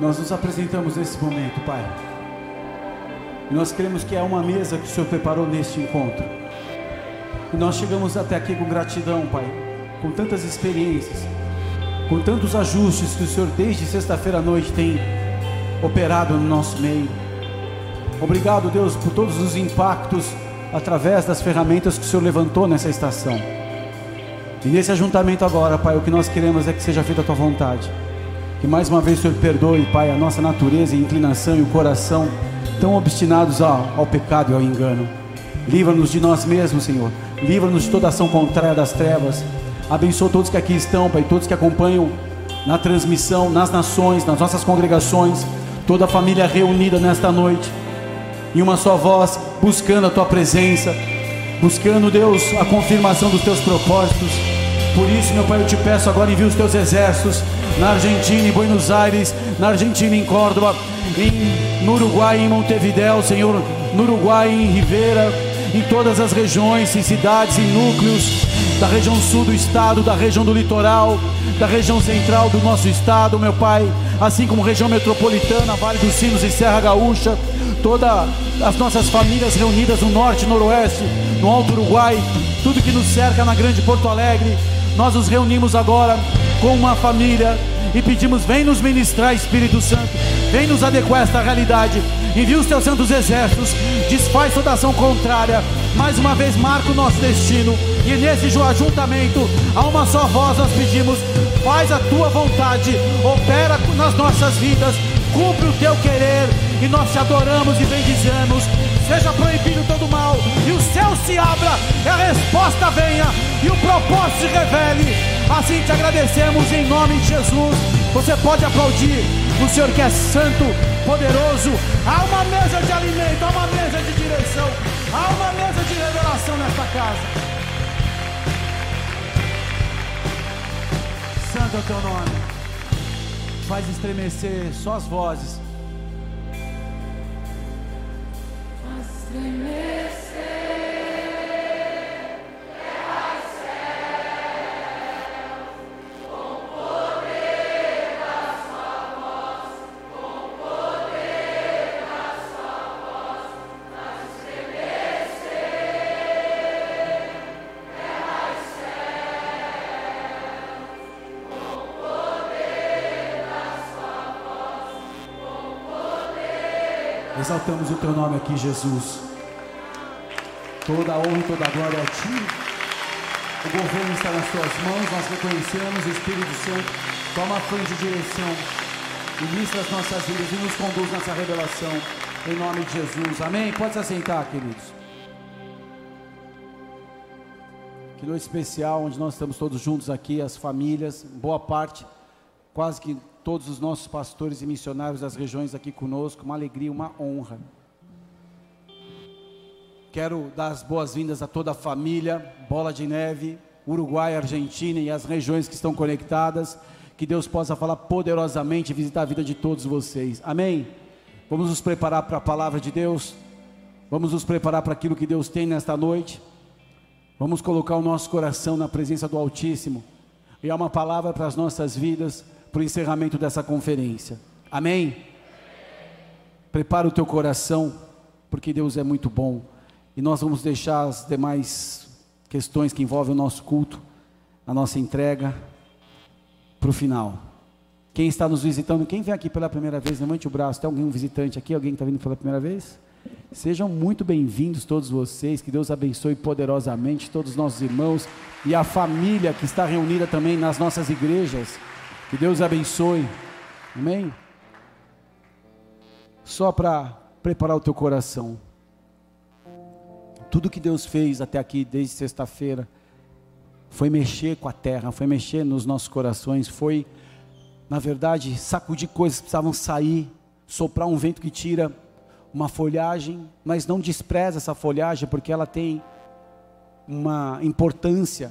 Nós nos apresentamos nesse momento, Pai. E nós queremos que é uma mesa que o Senhor preparou neste encontro. E nós chegamos até aqui com gratidão, Pai, com tantas experiências, com tantos ajustes que o Senhor desde sexta-feira à noite tem operado no nosso meio. Obrigado, Deus, por todos os impactos através das ferramentas que o Senhor levantou nessa estação. E nesse ajuntamento agora, Pai, o que nós queremos é que seja feita a tua vontade. Que mais uma vez Senhor perdoe, Pai, a nossa natureza e inclinação e o coração tão obstinados ao, ao pecado e ao engano. Livra-nos de nós mesmos, Senhor. Livra-nos de toda ação contrária das trevas. Abençoa todos que aqui estão, Pai, todos que acompanham na transmissão, nas nações, nas nossas congregações, toda a família reunida nesta noite, em uma só voz, buscando a tua presença, buscando, Deus, a confirmação dos teus propósitos. Por isso, meu Pai, eu te peço agora envia os teus exércitos na Argentina, em Buenos Aires, na Argentina, em Córdoba, em, no Uruguai, em Montevidéu, Senhor, no Uruguai, em Ribeira, em todas as regiões, em cidades, em núcleos da região sul do estado, da região do litoral, da região central do nosso estado, meu Pai, assim como região metropolitana, Vale dos Sinos e Serra Gaúcha, todas as nossas famílias reunidas no norte, noroeste, no Alto Uruguai, tudo que nos cerca na Grande Porto Alegre, nós nos reunimos agora com uma família e pedimos: vem nos ministrar, Espírito Santo, vem nos adequar a esta realidade. Envia os teus santos exércitos, desfaz toda ação contrária. Mais uma vez, marca o nosso destino. E nesse ajuntamento, a uma só voz, nós pedimos: faz a tua vontade, opera nas nossas vidas, cumpre o teu querer. E nós te adoramos e bendizemos. Seja proibido todo mal, e o céu se abra, e a resposta venha, e o propósito se revele. Assim te agradecemos em nome de Jesus. Você pode aplaudir o Senhor que é santo, poderoso. Há uma mesa de alimento, há uma mesa de direção, há uma mesa de revelação nesta casa. Santo é o teu nome. Faz estremecer só as vozes. Faz estremecer. Exaltamos o teu nome aqui, Jesus. Toda a honra e toda a glória a ti. O governo está nas tuas mãos, nós reconhecemos, Espírito Santo, toma a frente de direção, ministra as nossas vidas e nos conduz nessa revelação, em nome de Jesus. Amém? Pode se assentar, queridos. Que noite especial, onde nós estamos todos juntos aqui, as famílias, boa parte, quase que todos os nossos pastores e missionários das regiões aqui conosco, uma alegria, uma honra. Quero dar as boas-vindas a toda a família, Bola de Neve, Uruguai, Argentina e as regiões que estão conectadas. Que Deus possa falar poderosamente e visitar a vida de todos vocês. Amém? Vamos nos preparar para a palavra de Deus. Vamos nos preparar para aquilo que Deus tem nesta noite. Vamos colocar o nosso coração na presença do Altíssimo. E há uma palavra para as nossas vidas para o encerramento dessa conferência. Amém? Prepara o teu coração, porque Deus é muito bom. E nós vamos deixar as demais questões que envolvem o nosso culto, a nossa entrega, para o final. Quem está nos visitando, quem vem aqui pela primeira vez, levante o braço. Tem algum visitante aqui? Alguém que está vindo pela primeira vez? Sejam muito bem-vindos todos vocês, que Deus abençoe poderosamente todos os nossos irmãos e a família que está reunida também nas nossas igrejas. Que Deus abençoe. Amém? Só para preparar o teu coração. Tudo que Deus fez até aqui, desde sexta-feira, foi mexer com a terra, foi mexer nos nossos corações, foi, na verdade, sacudir coisas que precisavam sair, soprar um vento que tira uma folhagem, mas não despreza essa folhagem, porque ela tem uma importância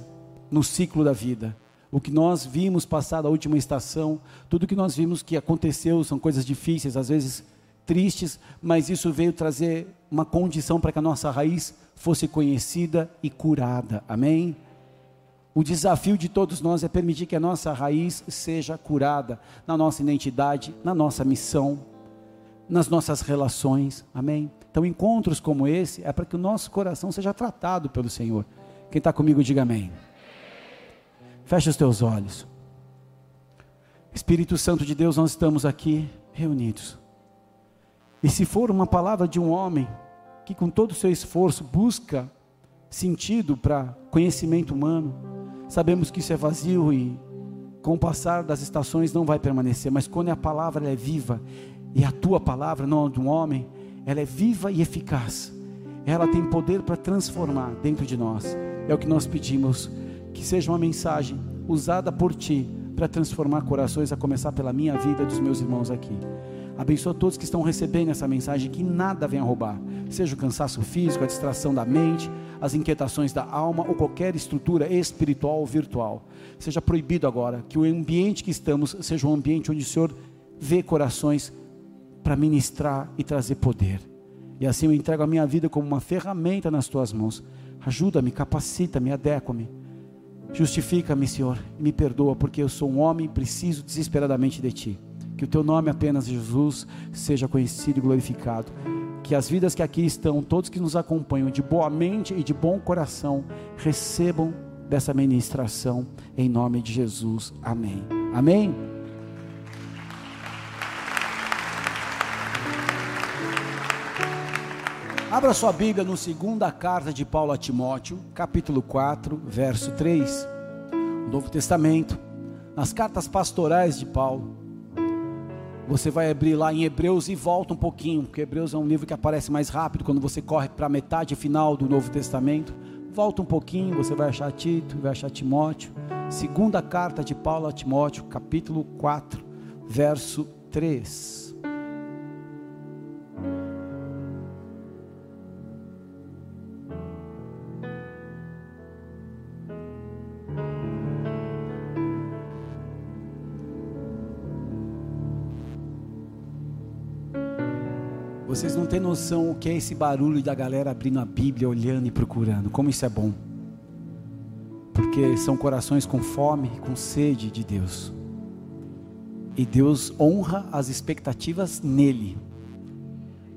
no ciclo da vida o que nós vimos passar da última estação, tudo que nós vimos que aconteceu são coisas difíceis, às vezes tristes, mas isso veio trazer uma condição para que a nossa raiz fosse conhecida e curada. Amém? O desafio de todos nós é permitir que a nossa raiz seja curada na nossa identidade, na nossa missão, nas nossas relações. Amém? Então, encontros como esse é para que o nosso coração seja tratado pelo Senhor. Quem está comigo, diga amém. Feche os teus olhos. Espírito Santo de Deus, nós estamos aqui reunidos. E se for uma palavra de um homem que, com todo o seu esforço, busca sentido para conhecimento humano, sabemos que isso é vazio e, com o passar das estações, não vai permanecer. Mas quando a palavra é viva, e a tua palavra, não a de um homem, ela é viva e eficaz. Ela tem poder para transformar dentro de nós. É o que nós pedimos, que seja uma mensagem usada por ti para transformar corações, a começar pela minha vida e dos meus irmãos aqui. Abençoa todos que estão recebendo essa mensagem, que nada venha roubar, seja o cansaço físico, a distração da mente, as inquietações da alma ou qualquer estrutura espiritual ou virtual. Seja proibido agora que o ambiente que estamos seja um ambiente onde o Senhor vê corações para ministrar e trazer poder. E assim eu entrego a minha vida como uma ferramenta nas tuas mãos. Ajuda-me, capacita-me, adequa-me Justifica-me, Senhor, e me perdoa, porque eu sou um homem e preciso desesperadamente de Ti. Que o Teu nome apenas, Jesus, seja conhecido e glorificado. Que as vidas que aqui estão, todos que nos acompanham, de boa mente e de bom coração, recebam dessa ministração, em nome de Jesus. Amém. Amém. Abra sua Bíblia no segunda carta de Paulo a Timóteo, capítulo 4, verso 3. Novo Testamento, nas cartas pastorais de Paulo. Você vai abrir lá em Hebreus e volta um pouquinho, porque Hebreus é um livro que aparece mais rápido quando você corre para a metade final do Novo Testamento. Volta um pouquinho, você vai achar Tito, vai achar Timóteo. Segunda carta de Paulo a Timóteo, capítulo 4, verso 3. Vocês não têm noção o que é esse barulho da galera abrindo a Bíblia, olhando e procurando. Como isso é bom. Porque são corações com fome, com sede de Deus. E Deus honra as expectativas nele.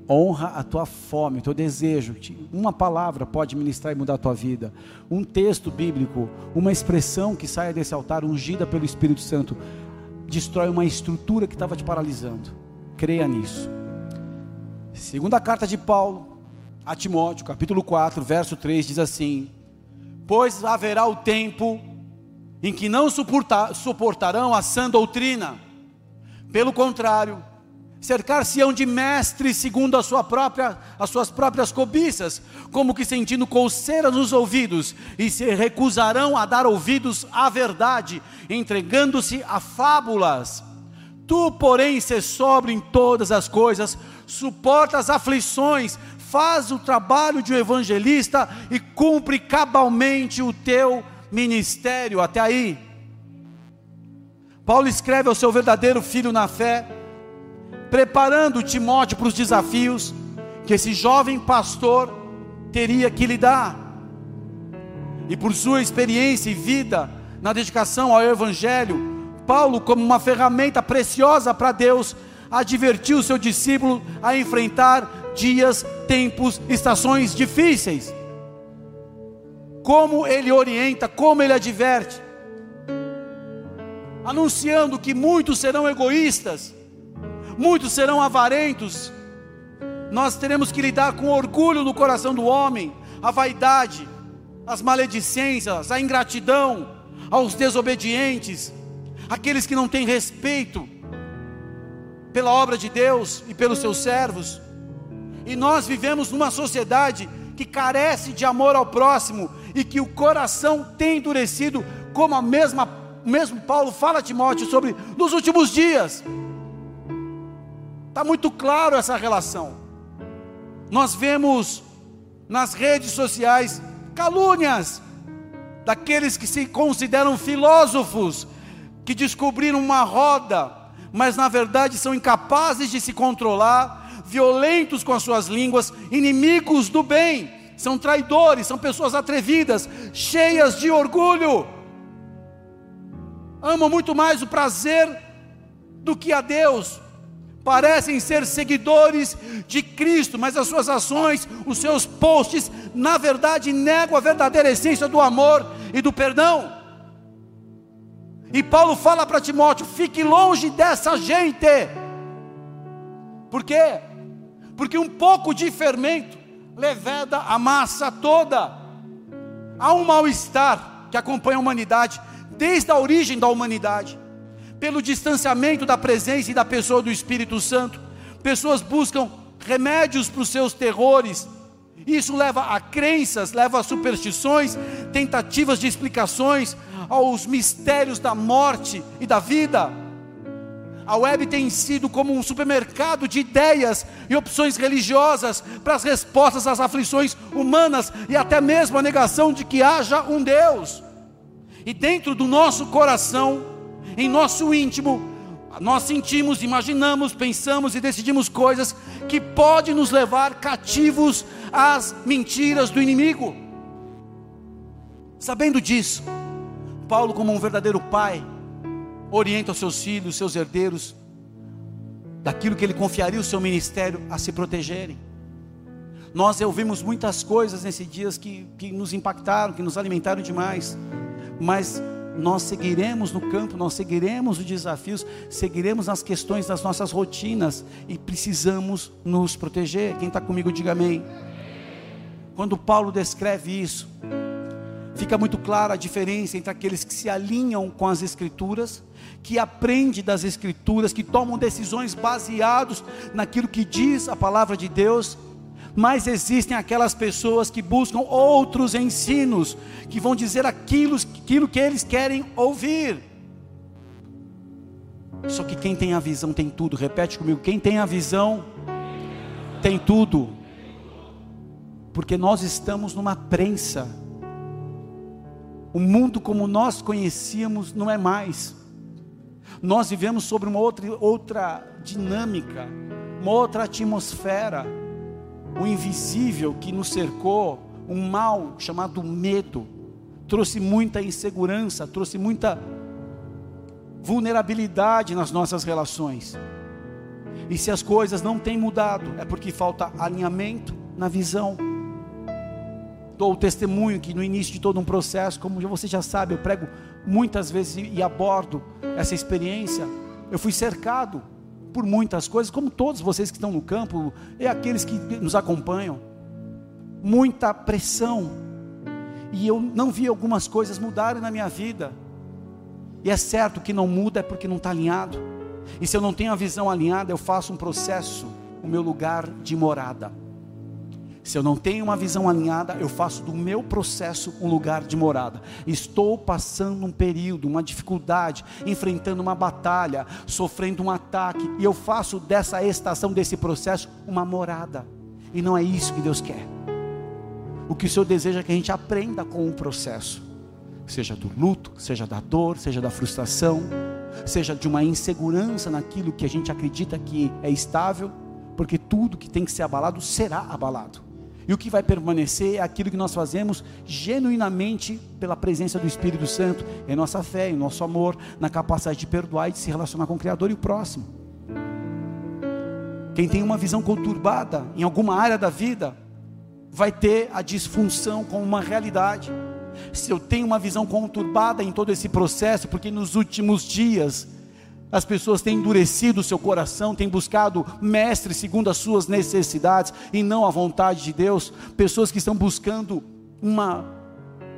Honra a tua fome, o teu desejo. Uma palavra pode ministrar e mudar a tua vida. Um texto bíblico, uma expressão que saia desse altar ungida pelo Espírito Santo, destrói uma estrutura que estava te paralisando. Creia nisso. Segunda carta de Paulo a Timóteo, capítulo 4, verso 3 diz assim: Pois haverá o tempo em que não suportar, suportarão a sã doutrina. Pelo contrário, cercar-se-ão de mestres segundo a sua própria, as suas próprias cobiças, como que sentindo coceira nos ouvidos, e se recusarão a dar ouvidos à verdade, entregando-se a fábulas. Tu, porém, se sobre em todas as coisas, suporta as aflições, faz o trabalho de um evangelista e cumpre cabalmente o teu ministério. Até aí. Paulo escreve ao seu verdadeiro filho na fé, preparando Timóteo para os desafios que esse jovem pastor teria que lidar. E por sua experiência e vida na dedicação ao evangelho, Paulo, como uma ferramenta preciosa para Deus, advertiu o seu discípulo a enfrentar dias, tempos, estações difíceis. Como ele orienta, como ele adverte, anunciando que muitos serão egoístas, muitos serão avarentos. Nós teremos que lidar com orgulho no coração do homem, a vaidade, as maledicências, a ingratidão, aos desobedientes, aqueles que não têm respeito pela obra de Deus e pelos seus servos. E nós vivemos numa sociedade que carece de amor ao próximo e que o coração tem endurecido, como a mesma mesmo Paulo fala a Timóteo sobre nos últimos dias. Está muito claro essa relação. Nós vemos nas redes sociais calúnias daqueles que se consideram filósofos, que descobriram uma roda mas na verdade são incapazes de se controlar, violentos com as suas línguas, inimigos do bem, são traidores, são pessoas atrevidas, cheias de orgulho, amam muito mais o prazer do que a Deus. Parecem ser seguidores de Cristo, mas as suas ações, os seus posts, na verdade negam a verdadeira essência do amor e do perdão. E Paulo fala para Timóteo: fique longe dessa gente. Por quê? Porque um pouco de fermento leveda a massa toda. Há um mal-estar que acompanha a humanidade desde a origem da humanidade, pelo distanciamento da presença e da pessoa do Espírito Santo. Pessoas buscam remédios para os seus terrores. Isso leva a crenças, leva a superstições, tentativas de explicações aos mistérios da morte e da vida. A web tem sido como um supermercado de ideias e opções religiosas para as respostas às aflições humanas e até mesmo a negação de que haja um Deus. E dentro do nosso coração, em nosso íntimo, nós sentimos, imaginamos, pensamos e decidimos coisas que podem nos levar cativos às mentiras do inimigo. Sabendo disso, Paulo, como um verdadeiro pai, orienta os seus filhos, seus herdeiros, daquilo que ele confiaria o seu ministério a se protegerem. Nós ouvimos muitas coisas nesses dias que, que nos impactaram, que nos alimentaram demais, mas nós seguiremos no campo, nós seguiremos os desafios, seguiremos nas questões das nossas rotinas e precisamos nos proteger. Quem está comigo, diga amém. Quando Paulo descreve isso, fica muito clara a diferença entre aqueles que se alinham com as Escrituras, que aprendem das Escrituras, que tomam decisões baseados naquilo que diz a palavra de Deus, mas existem aquelas pessoas que buscam outros ensinos, que vão dizer aquilo, aquilo que eles querem ouvir. Só que quem tem a visão tem tudo, repete comigo: quem tem a visão tem tudo, porque nós estamos numa prensa o mundo como nós conhecíamos não é mais. Nós vivemos sobre uma outra, outra dinâmica, uma outra atmosfera. O invisível que nos cercou, um mal chamado medo, trouxe muita insegurança, trouxe muita vulnerabilidade nas nossas relações. E se as coisas não têm mudado, é porque falta alinhamento na visão dou o testemunho que no início de todo um processo, como você já sabe, eu prego muitas vezes e abordo essa experiência. Eu fui cercado por muitas coisas, como todos vocês que estão no campo e aqueles que nos acompanham. Muita pressão. E eu não vi algumas coisas mudarem na minha vida. E é certo que não muda é porque não está alinhado. E se eu não tenho a visão alinhada, eu faço um processo, o meu lugar de morada. Se eu não tenho uma visão alinhada, eu faço do meu processo um lugar de morada. Estou passando um período, uma dificuldade, enfrentando uma batalha, sofrendo um ataque, e eu faço dessa estação, desse processo, uma morada. E não é isso que Deus quer. O que o Senhor deseja é que a gente aprenda com o processo, seja do luto, seja da dor, seja da frustração, seja de uma insegurança naquilo que a gente acredita que é estável, porque tudo que tem que ser abalado será abalado. E o que vai permanecer é aquilo que nós fazemos genuinamente pela presença do Espírito Santo, em nossa fé, em nosso amor, na capacidade de perdoar e de se relacionar com o Criador e o próximo. Quem tem uma visão conturbada em alguma área da vida, vai ter a disfunção como uma realidade. Se eu tenho uma visão conturbada em todo esse processo, porque nos últimos dias as pessoas têm endurecido o seu coração, têm buscado mestres segundo as suas necessidades e não a vontade de Deus. Pessoas que estão buscando uma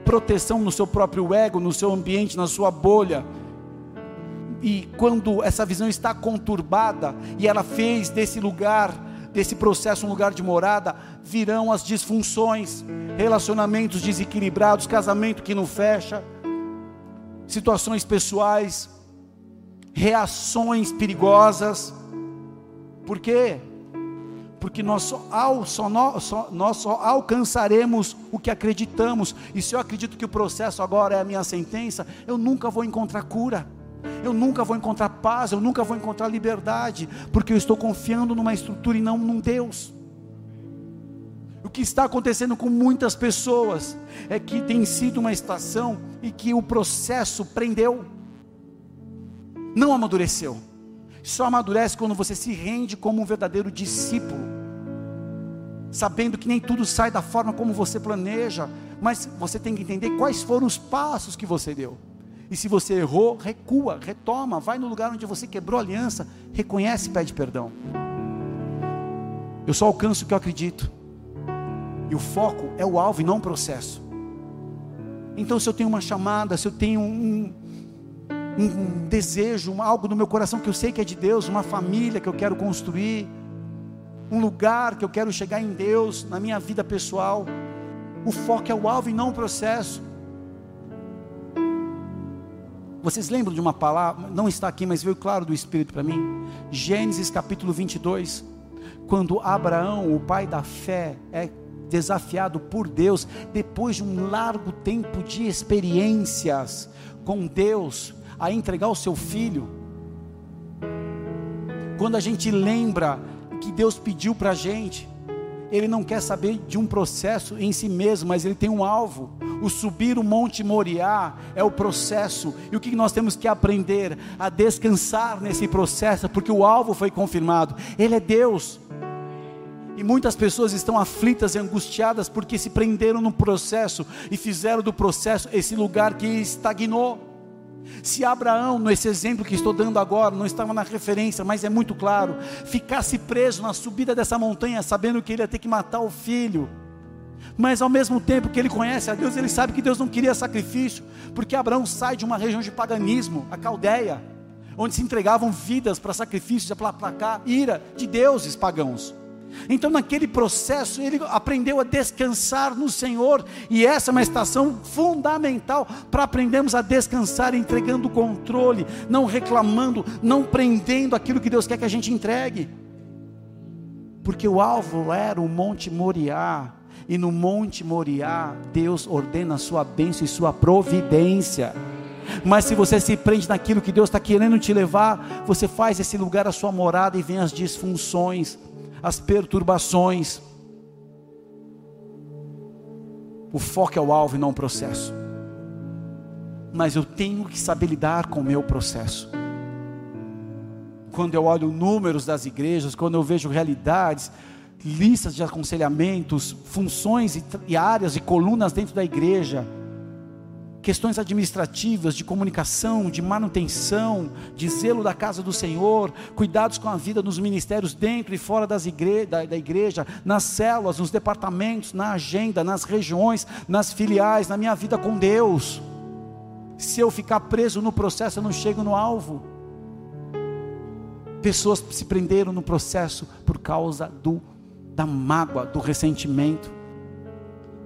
proteção no seu próprio ego, no seu ambiente, na sua bolha. E quando essa visão está conturbada e ela fez desse lugar, desse processo um lugar de morada, virão as disfunções, relacionamentos desequilibrados, casamento que não fecha, situações pessoais reações perigosas. Por quê? Porque nós só, só, nós, só, nós só alcançaremos o que acreditamos. E se eu acredito que o processo agora é a minha sentença, eu nunca vou encontrar cura. Eu nunca vou encontrar paz, eu nunca vou encontrar liberdade, porque eu estou confiando numa estrutura e não num Deus. O que está acontecendo com muitas pessoas é que tem sido uma estação e que o processo prendeu não amadureceu. Só amadurece quando você se rende como um verdadeiro discípulo, sabendo que nem tudo sai da forma como você planeja, mas você tem que entender quais foram os passos que você deu. E se você errou, recua, retoma, vai no lugar onde você quebrou a aliança, reconhece e pede perdão. Eu só alcanço o que eu acredito. E o foco é o alvo e não o processo. Então, se eu tenho uma chamada, se eu tenho um, um desejo, um, algo no meu coração que eu sei que é de Deus, uma família que eu quero construir, um lugar que eu quero chegar em Deus, na minha vida pessoal, o foco é o alvo e não o processo. Vocês lembram de uma palavra, não está aqui, mas veio claro do Espírito para mim? Gênesis capítulo 22, quando Abraão, o pai da fé, é desafiado por Deus, depois de um largo tempo de experiências com Deus, a entregar o seu filho. Quando a gente lembra que Deus pediu para a gente, ele não quer saber de um processo em si mesmo, mas ele tem um alvo. O subir o Monte Moriá é o processo, e o que nós temos que aprender? A descansar nesse processo, porque o alvo foi confirmado. Ele é Deus. E muitas pessoas estão aflitas e angustiadas porque se prenderam no processo e fizeram do processo esse lugar que estagnou. Se Abraão, nesse exemplo que estou dando agora, não estava na referência, mas é muito claro, ficasse preso na subida dessa montanha, sabendo que ele ia ter que matar o filho, mas ao mesmo tempo que ele conhece a Deus, ele sabe que Deus não queria sacrifício, porque Abraão sai de uma região de paganismo, a Caldeia, onde se entregavam vidas para sacrifícios, para aplacar ira de deuses pagãos. Então, naquele processo, ele aprendeu a descansar no Senhor, e essa é uma estação fundamental para aprendermos a descansar, entregando o controle, não reclamando, não prendendo aquilo que Deus quer que a gente entregue, porque o alvo era o Monte Moriá, e no Monte Moriá, Deus ordena a sua bênção e sua providência. Mas se você se prende naquilo que Deus está querendo te levar, você faz esse lugar a sua morada e vem as disfunções as perturbações. O foco é o alvo e não o processo. Mas eu tenho que saber lidar com o meu processo. Quando eu olho números das igrejas, quando eu vejo realidades, listas de aconselhamentos, funções e, áreas e colunas dentro da igreja, questões administrativas, de comunicação, de manutenção, de zelo da casa do Senhor, cuidados com a vida nos ministérios dentro e fora das igre da, da igreja, nas células, nos departamentos, na agenda, nas regiões, nas filiais, na minha vida com Deus. Se eu ficar preso no processo, eu não chego no alvo. Pessoas se prenderam no processo por causa do da mágoa, do ressentimento.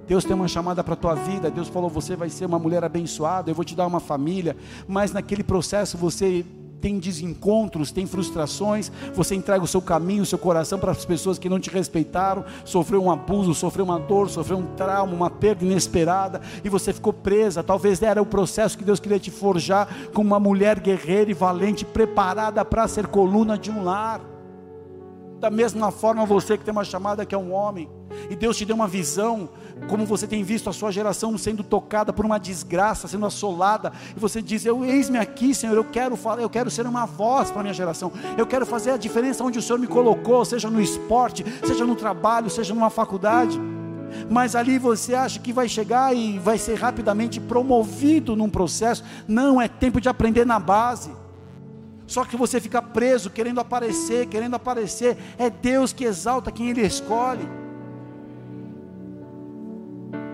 Deus tem uma chamada para a tua vida. Deus falou: você vai ser uma mulher abençoada, eu vou te dar uma família. Mas naquele processo você tem desencontros, tem frustrações, você entrega o seu caminho, o seu coração para as pessoas que não te respeitaram, sofreu um abuso, sofreu uma dor, sofreu um trauma, uma perda inesperada, e você ficou presa. Talvez era o processo que Deus queria te forjar como uma mulher guerreira e valente, preparada para ser coluna de um lar. Da mesma forma, você que tem uma chamada que é um homem, e Deus te deu uma visão como você tem visto a sua geração sendo tocada por uma desgraça, sendo assolada, e você diz: Eu eis-me aqui, Senhor, eu quero falar, eu quero ser uma voz para a minha geração, eu quero fazer a diferença onde o Senhor me colocou, seja no esporte, seja no trabalho, seja numa faculdade. Mas ali você acha que vai chegar e vai ser rapidamente promovido num processo. Não, é tempo de aprender na base. Só que você fica preso, querendo aparecer, querendo aparecer. É Deus que exalta quem Ele escolhe.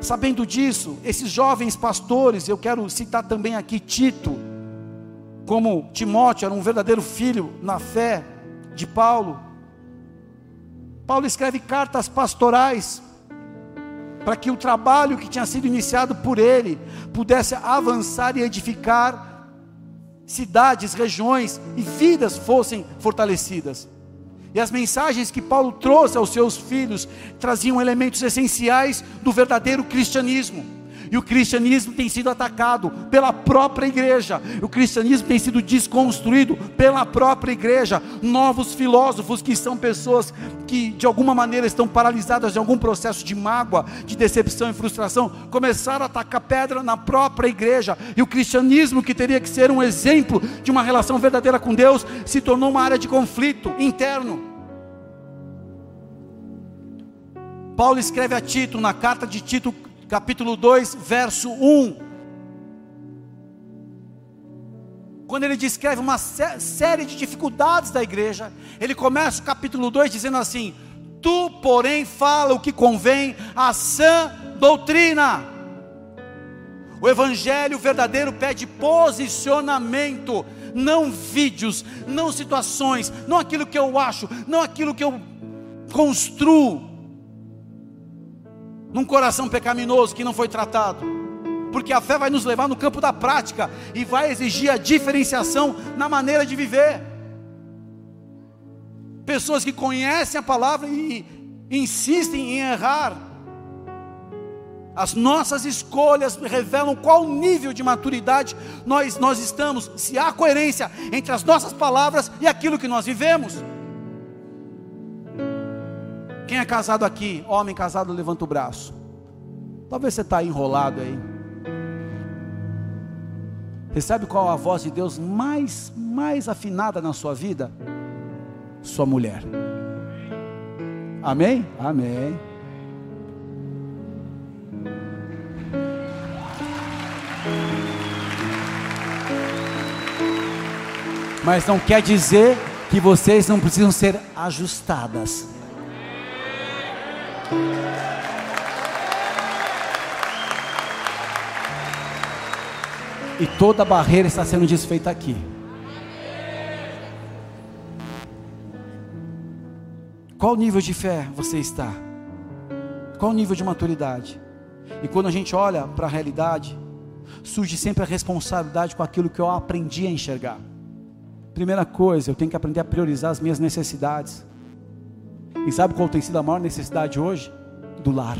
Sabendo disso, esses jovens pastores, eu quero citar também aqui Tito, como Timóteo era um verdadeiro filho na fé de Paulo. Paulo escreve cartas pastorais para que o trabalho que tinha sido iniciado por ele pudesse avançar e edificar cidades, regiões e vidas fossem fortalecidas. E as mensagens que Paulo trouxe aos seus filhos traziam elementos essenciais do verdadeiro cristianismo. E o cristianismo tem sido atacado pela própria igreja. O cristianismo tem sido desconstruído pela própria igreja. Novos filósofos que são pessoas que de alguma maneira estão paralisadas de algum processo de mágoa, de decepção e frustração, começaram a atacar pedra na própria igreja. E o cristianismo, que teria que ser um exemplo de uma relação verdadeira com Deus, se tornou uma área de conflito interno. Paulo escreve a Tito, na carta de Tito, capítulo 2, verso 1. Quando ele descreve uma série de dificuldades da igreja, ele começa o capítulo 2 dizendo assim: Tu, porém, fala o que convém à sã doutrina. O evangelho verdadeiro pede posicionamento, não vídeos, não situações, não aquilo que eu acho, não aquilo que eu construo num coração pecaminoso que não foi tratado. Porque a fé vai nos levar no campo da prática e vai exigir a diferenciação na maneira de viver. Pessoas que conhecem a palavra e insistem em errar. As nossas escolhas revelam qual nível de maturidade nós, nós estamos, se há coerência entre as nossas palavras e aquilo que nós vivemos. Quem é casado aqui? Homem casado, levanta o braço. Talvez você está enrolado aí. Você sabe qual a voz de Deus mais, mais afinada na sua vida? Sua mulher. Amém? Amém. Mas não quer dizer que vocês não precisam ser ajustadas. E toda barreira está sendo desfeita aqui. Qual nível de fé você está? Qual nível de maturidade? E quando a gente olha para a realidade, surge sempre a responsabilidade com aquilo que eu aprendi a enxergar. Primeira coisa, eu tenho que aprender a priorizar as minhas necessidades. E sabe qual tem sido a maior necessidade hoje? Do lar.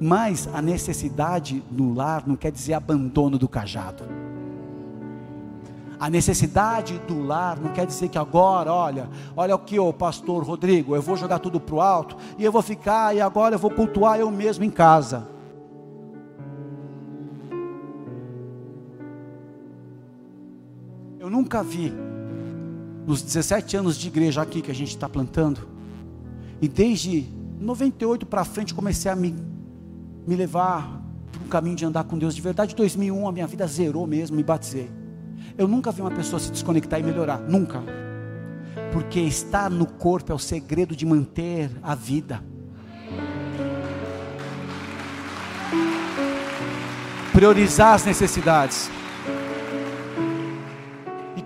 Mas a necessidade no lar não quer dizer abandono do cajado. A necessidade do lar não quer dizer que agora, olha, olha o que o pastor Rodrigo, eu vou jogar tudo para o alto e eu vou ficar e agora eu vou cultuar eu mesmo em casa. Eu nunca vi, nos 17 anos de igreja aqui que a gente está plantando, e desde 98 para frente comecei a me, me levar para um caminho de andar com Deus de verdade. Em 2001 a minha vida zerou mesmo, me batizei. Eu nunca vi uma pessoa se desconectar e melhorar, nunca. Porque estar no corpo é o segredo de manter a vida. Priorizar as necessidades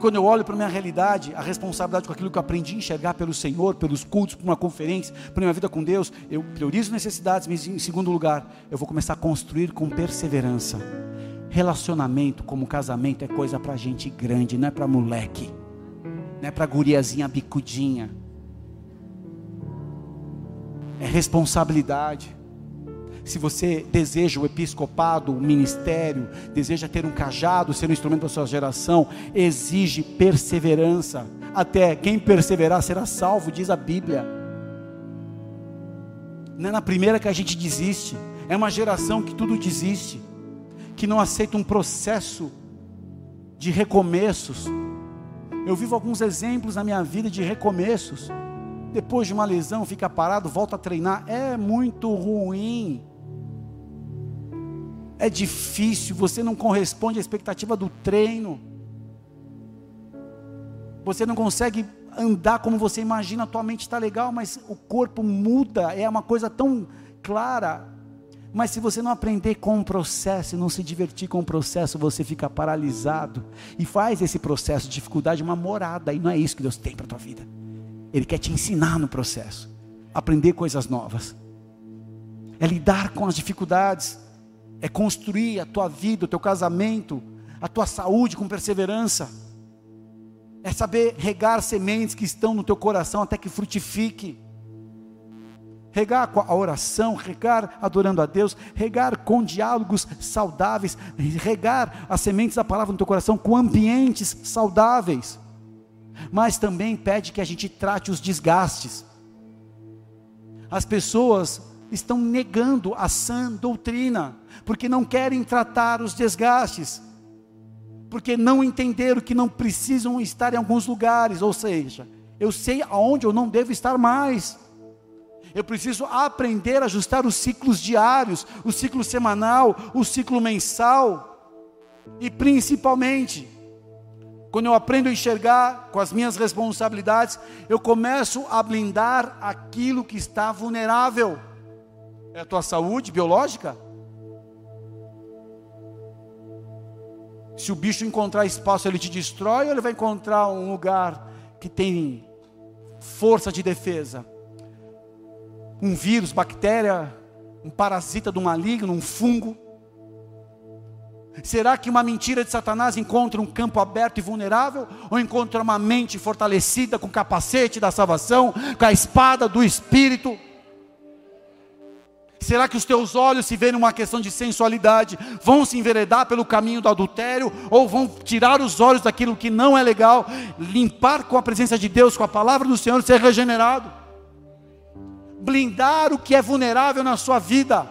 quando eu olho para a minha realidade, a responsabilidade com aquilo que eu aprendi a enxergar pelo Senhor, pelos cultos, por uma conferência, para minha vida com Deus, eu priorizo necessidades, mas em segundo lugar, eu vou começar a construir com perseverança. Relacionamento, como casamento, é coisa para gente grande, não é para moleque, não é para guriazinha bicudinha. É responsabilidade se você deseja o episcopado, o ministério, deseja ter um cajado, ser um instrumento da sua geração, exige perseverança. Até quem perseverar será salvo, diz a Bíblia. Não é na primeira que a gente desiste, é uma geração que tudo desiste, que não aceita um processo de recomeços. Eu vivo alguns exemplos na minha vida de recomeços. Depois de uma lesão, fica parado, volta a treinar. É muito ruim é difícil, você não corresponde à expectativa do treino, você não consegue andar como você imagina, a tua mente está legal, mas o corpo muda, é uma coisa tão clara. Mas se você não aprender com o processo, não se divertir com o processo, você fica paralisado e faz esse processo de dificuldade uma morada, e não é isso que Deus tem para a tua vida. Ele quer te ensinar no processo, aprender coisas novas, é lidar com as dificuldades é construir a tua vida, o teu casamento, a tua saúde com perseverança, é saber regar sementes que estão no teu coração até que frutifique. regar com a oração, regar adorando a Deus, regar com diálogos saudáveis, regar as sementes da palavra no teu coração com ambientes saudáveis. Mas também pede que a gente trate os desgastes. As pessoas estão negando a sã doutrina, porque não querem tratar os desgastes, porque não entenderam que não precisam estar em alguns lugares, ou seja, eu sei aonde eu não devo estar mais. Eu preciso aprender a ajustar os ciclos diários, o ciclo semanal, o ciclo mensal. E principalmente, quando eu aprendo a enxergar com as minhas responsabilidades, eu começo a blindar aquilo que está vulnerável. É a tua saúde biológica? Se o bicho encontrar espaço, ele te destrói, ou ele vai encontrar um lugar que tem força de defesa. Um vírus, bactéria, um parasita do maligno, um fungo. Será que uma mentira de Satanás encontra um campo aberto e vulnerável? Ou encontra uma mente fortalecida com o capacete da salvação, com a espada do Espírito? Será que os teus olhos, se verem uma questão de sensualidade, vão se enveredar pelo caminho do adultério, ou vão tirar os olhos daquilo que não é legal, limpar com a presença de Deus, com a palavra do Senhor, ser regenerado? Blindar o que é vulnerável na sua vida.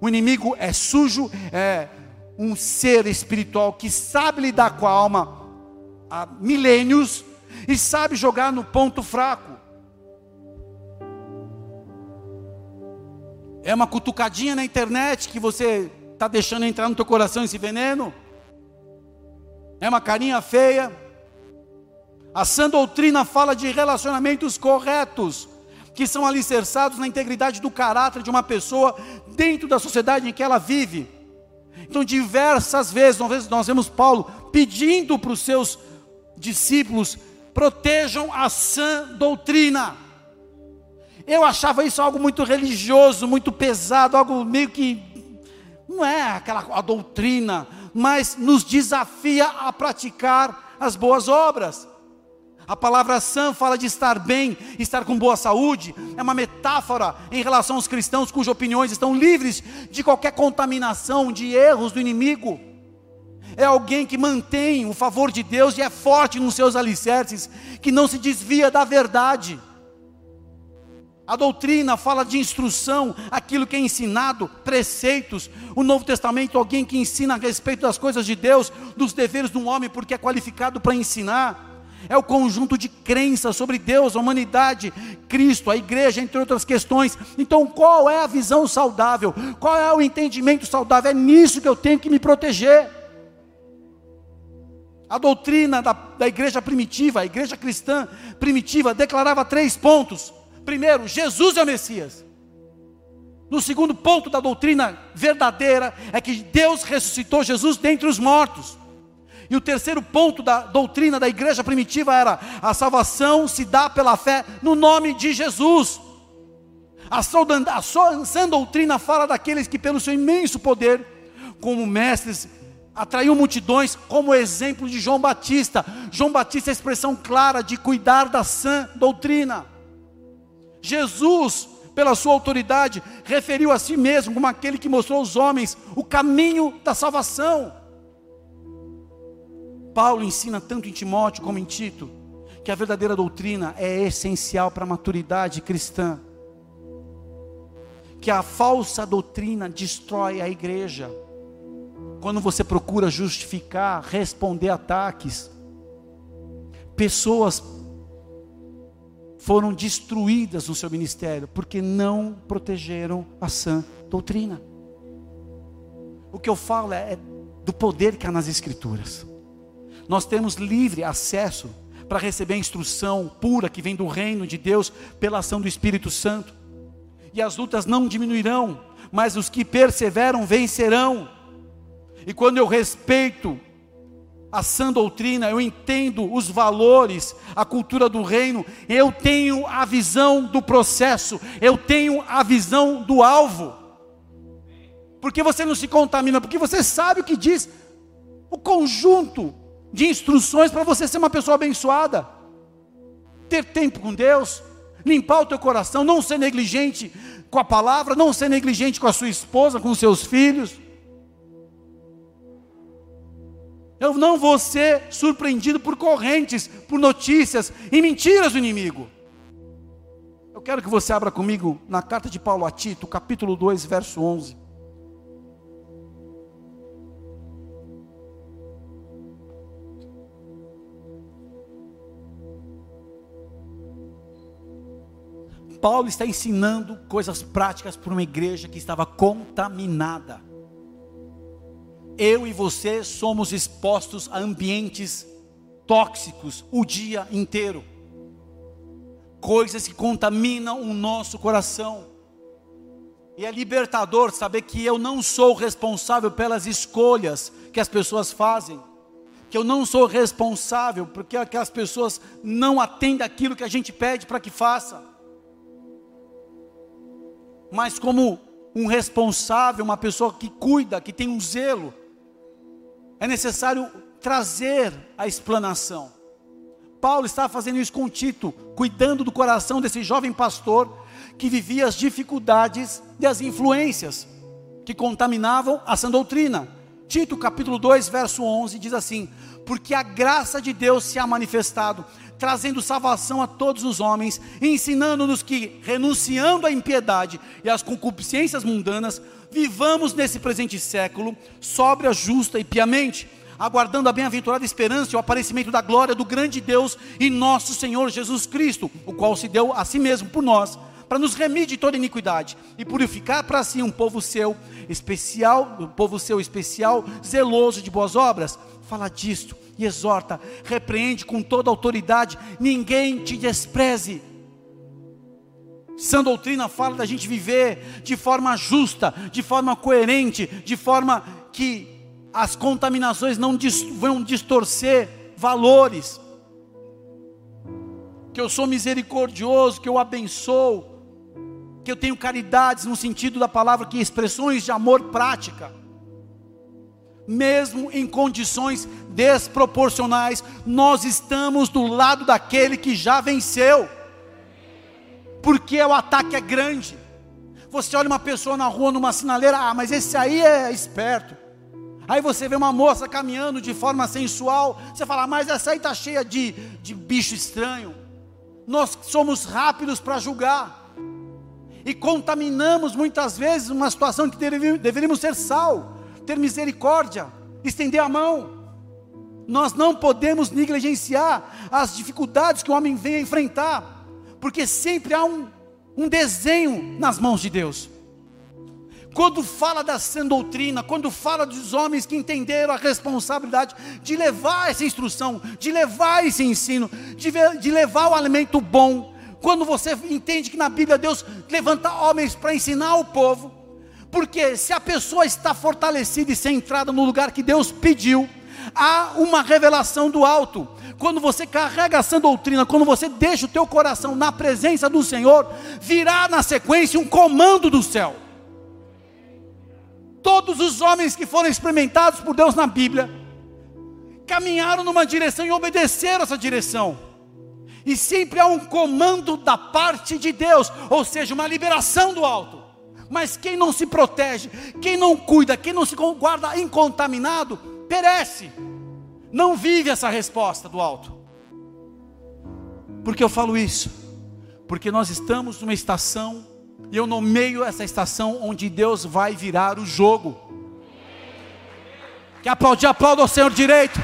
O inimigo é sujo, é um ser espiritual que sabe lidar com a alma há milênios e sabe jogar no ponto fraco. É uma cutucadinha na internet que você está deixando entrar no teu coração esse veneno? É uma carinha feia? A sã doutrina fala de relacionamentos corretos, que são alicerçados na integridade do caráter de uma pessoa dentro da sociedade em que ela vive. Então, diversas vezes, nós vemos Paulo pedindo para os seus discípulos: protejam a sã doutrina. Eu achava isso algo muito religioso, muito pesado, algo meio que não é aquela doutrina, mas nos desafia a praticar as boas obras. A palavra sã fala de estar bem, estar com boa saúde, é uma metáfora em relação aos cristãos cujas opiniões estão livres de qualquer contaminação, de erros do inimigo. É alguém que mantém o favor de Deus e é forte nos seus alicerces, que não se desvia da verdade. A doutrina fala de instrução, aquilo que é ensinado, preceitos. O Novo Testamento, alguém que ensina a respeito das coisas de Deus, dos deveres de um homem, porque é qualificado para ensinar. É o conjunto de crenças sobre Deus, a humanidade, Cristo, a igreja, entre outras questões. Então, qual é a visão saudável? Qual é o entendimento saudável? É nisso que eu tenho que me proteger. A doutrina da, da igreja primitiva, a igreja cristã primitiva, declarava três pontos Primeiro, Jesus é o Messias. No segundo ponto da doutrina verdadeira é que Deus ressuscitou Jesus dentre os mortos. E o terceiro ponto da doutrina da igreja primitiva era: a salvação se dá pela fé no nome de Jesus. A sã doutrina fala daqueles que, pelo seu imenso poder, como mestres, atraiu multidões, como exemplo de João Batista. João Batista é a expressão clara de cuidar da sã doutrina. Jesus, pela sua autoridade, referiu a si mesmo como aquele que mostrou aos homens o caminho da salvação. Paulo ensina tanto em Timóteo como em Tito que a verdadeira doutrina é essencial para a maturidade cristã. Que a falsa doutrina destrói a igreja. Quando você procura justificar, responder ataques, pessoas foram destruídas no seu ministério, porque não protegeram a sã doutrina. O que eu falo é do poder que há nas Escrituras. Nós temos livre acesso para receber a instrução pura que vem do reino de Deus pela ação do Espírito Santo. E as lutas não diminuirão, mas os que perseveram vencerão. E quando eu respeito a sã doutrina, eu entendo os valores, a cultura do reino, eu tenho a visão do processo, eu tenho a visão do alvo. Porque você não se contamina, porque você sabe o que diz o conjunto de instruções para você ser uma pessoa abençoada. Ter tempo com Deus, limpar o teu coração, não ser negligente com a palavra, não ser negligente com a sua esposa, com os seus filhos. Eu não vou ser surpreendido por correntes, por notícias e mentiras do inimigo. Eu quero que você abra comigo na carta de Paulo a Tito, capítulo 2, verso 11. Paulo está ensinando coisas práticas para uma igreja que estava contaminada. Eu e você somos expostos a ambientes tóxicos o dia inteiro, coisas que contaminam o nosso coração. E é libertador saber que eu não sou responsável pelas escolhas que as pessoas fazem, que eu não sou responsável porque aquelas pessoas não atendem aquilo que a gente pede para que faça. Mas como um responsável, uma pessoa que cuida, que tem um zelo, é necessário trazer a explanação. Paulo estava fazendo isso com Tito, cuidando do coração desse jovem pastor que vivia as dificuldades e as influências que contaminavam a sã doutrina. Tito capítulo 2, verso 11 diz assim: Porque a graça de Deus se ha manifestado, trazendo salvação a todos os homens, ensinando-nos que, renunciando à impiedade e às concupiscências mundanas, vivamos nesse presente século, sóbria, justa e piamente, aguardando a bem-aventurada esperança e o aparecimento da glória do grande Deus e nosso Senhor Jesus Cristo, o qual se deu a si mesmo por nós, para nos remir de toda iniquidade e purificar para si um povo seu especial, um povo seu especial, zeloso de boas obras. Fala disto e exorta, repreende com toda autoridade, ninguém te despreze. Sã doutrina fala da gente viver de forma justa, de forma coerente, de forma que as contaminações não vão distorcer valores. Que eu sou misericordioso, que eu abençoo, que eu tenho caridades no sentido da palavra, que expressões de amor prática mesmo em condições desproporcionais, nós estamos do lado daquele que já venceu, porque o ataque é grande. Você olha uma pessoa na rua, numa sinaleira, ah, mas esse aí é esperto. Aí você vê uma moça caminhando de forma sensual, você fala, ah, mas essa aí está cheia de, de bicho estranho. Nós somos rápidos para julgar, e contaminamos muitas vezes uma situação que deveríamos ser sal ter misericórdia, estender a mão. Nós não podemos negligenciar as dificuldades que o homem vem a enfrentar, porque sempre há um, um desenho nas mãos de Deus. Quando fala da sã doutrina, quando fala dos homens que entenderam a responsabilidade de levar essa instrução, de levar esse ensino, de, de levar o alimento bom, quando você entende que na Bíblia Deus levanta homens para ensinar o povo, porque se a pessoa está fortalecida e centrada no lugar que Deus pediu, há uma revelação do alto. Quando você carrega essa doutrina, quando você deixa o teu coração na presença do Senhor, virá na sequência um comando do céu. Todos os homens que foram experimentados por Deus na Bíblia, caminharam numa direção e obedeceram essa direção. E sempre há um comando da parte de Deus, ou seja, uma liberação do alto. Mas quem não se protege, quem não cuida, quem não se guarda incontaminado, perece. Não vive essa resposta do alto. Por que eu falo isso? Porque nós estamos numa estação, e eu nomeio essa estação onde Deus vai virar o jogo. Que aplaudir, aplauda ao Senhor direito.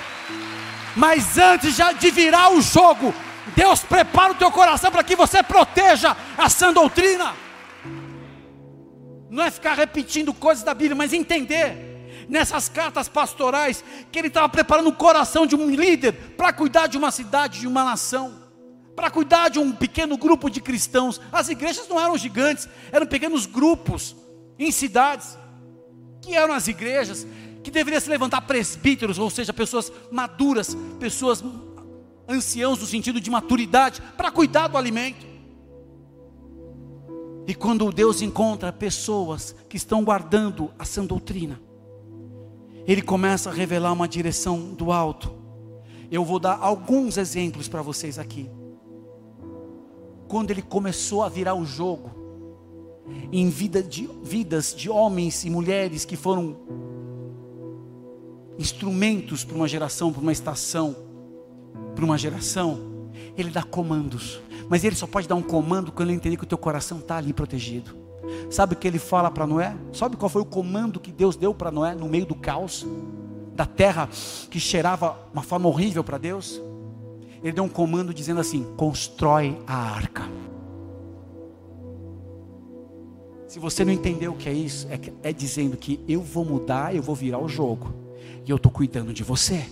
Mas antes de virar o jogo, Deus prepara o teu coração para que você proteja a doutrina não é ficar repetindo coisas da Bíblia, mas entender nessas cartas pastorais que ele estava preparando o coração de um líder para cuidar de uma cidade, de uma nação, para cuidar de um pequeno grupo de cristãos. As igrejas não eram gigantes, eram pequenos grupos em cidades, que eram as igrejas, que deveriam se levantar presbíteros, ou seja, pessoas maduras, pessoas anciãos no sentido de maturidade, para cuidar do alimento. E quando Deus encontra pessoas que estão guardando a sã doutrina, Ele começa a revelar uma direção do alto. Eu vou dar alguns exemplos para vocês aqui. quando ele começou a virar o jogo em vida de, vidas de homens e mulheres que foram instrumentos para uma geração, para uma estação, para uma geração, ele dá comandos. Mas ele só pode dar um comando quando ele entender que o teu coração está ali protegido. Sabe o que ele fala para Noé? Sabe qual foi o comando que Deus deu para Noé no meio do caos? Da terra que cheirava uma forma horrível para Deus? Ele deu um comando dizendo assim: constrói a arca. Se você não entendeu o que é isso, é, é dizendo que eu vou mudar, eu vou virar o jogo, e eu estou cuidando de você.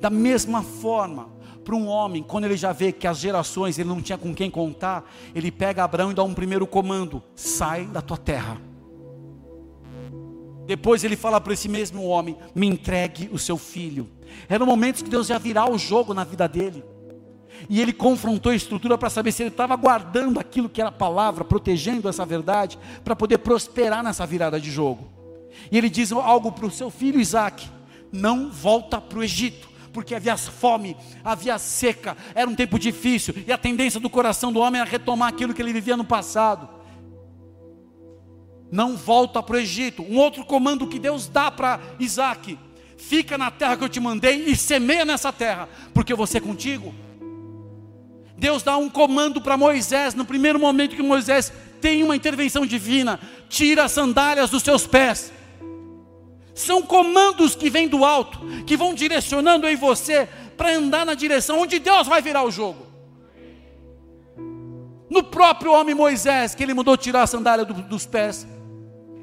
Da mesma forma, para um homem, quando ele já vê que as gerações ele não tinha com quem contar, ele pega Abraão e dá um primeiro comando: sai da tua terra. Depois ele fala para esse mesmo homem: me entregue o seu filho. Eram momentos que Deus ia virar o jogo na vida dele. E ele confrontou a estrutura para saber se ele estava guardando aquilo que era a palavra, protegendo essa verdade, para poder prosperar nessa virada de jogo. E ele diz algo para o seu filho Isaac: não volta para o Egito porque havia fome, havia seca, era um tempo difícil, e a tendência do coração do homem era retomar aquilo que ele vivia no passado. Não volta para o Egito. Um outro comando que Deus dá para Isaac: fica na terra que eu te mandei e semeia nessa terra, porque eu vou ser contigo. Deus dá um comando para Moisés, no primeiro momento que Moisés tem uma intervenção divina: tira as sandálias dos seus pés. São comandos que vêm do alto, que vão direcionando em você para andar na direção onde Deus vai virar o jogo. No próprio homem Moisés, que ele mudou tirar a sandália do, dos pés,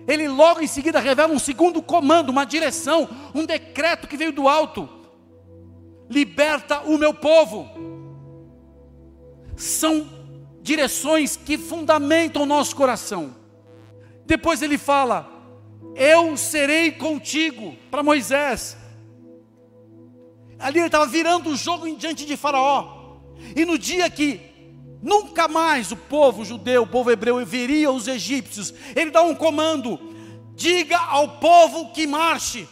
ele logo em seguida revela um segundo comando, uma direção, um decreto que veio do alto: liberta o meu povo. São direções que fundamentam o nosso coração. Depois ele fala: eu serei contigo, para Moisés. Ali ele estava virando o jogo diante de Faraó. E no dia que nunca mais o povo judeu, o povo hebreu, veria os egípcios, ele dá um comando: diga ao povo que marche.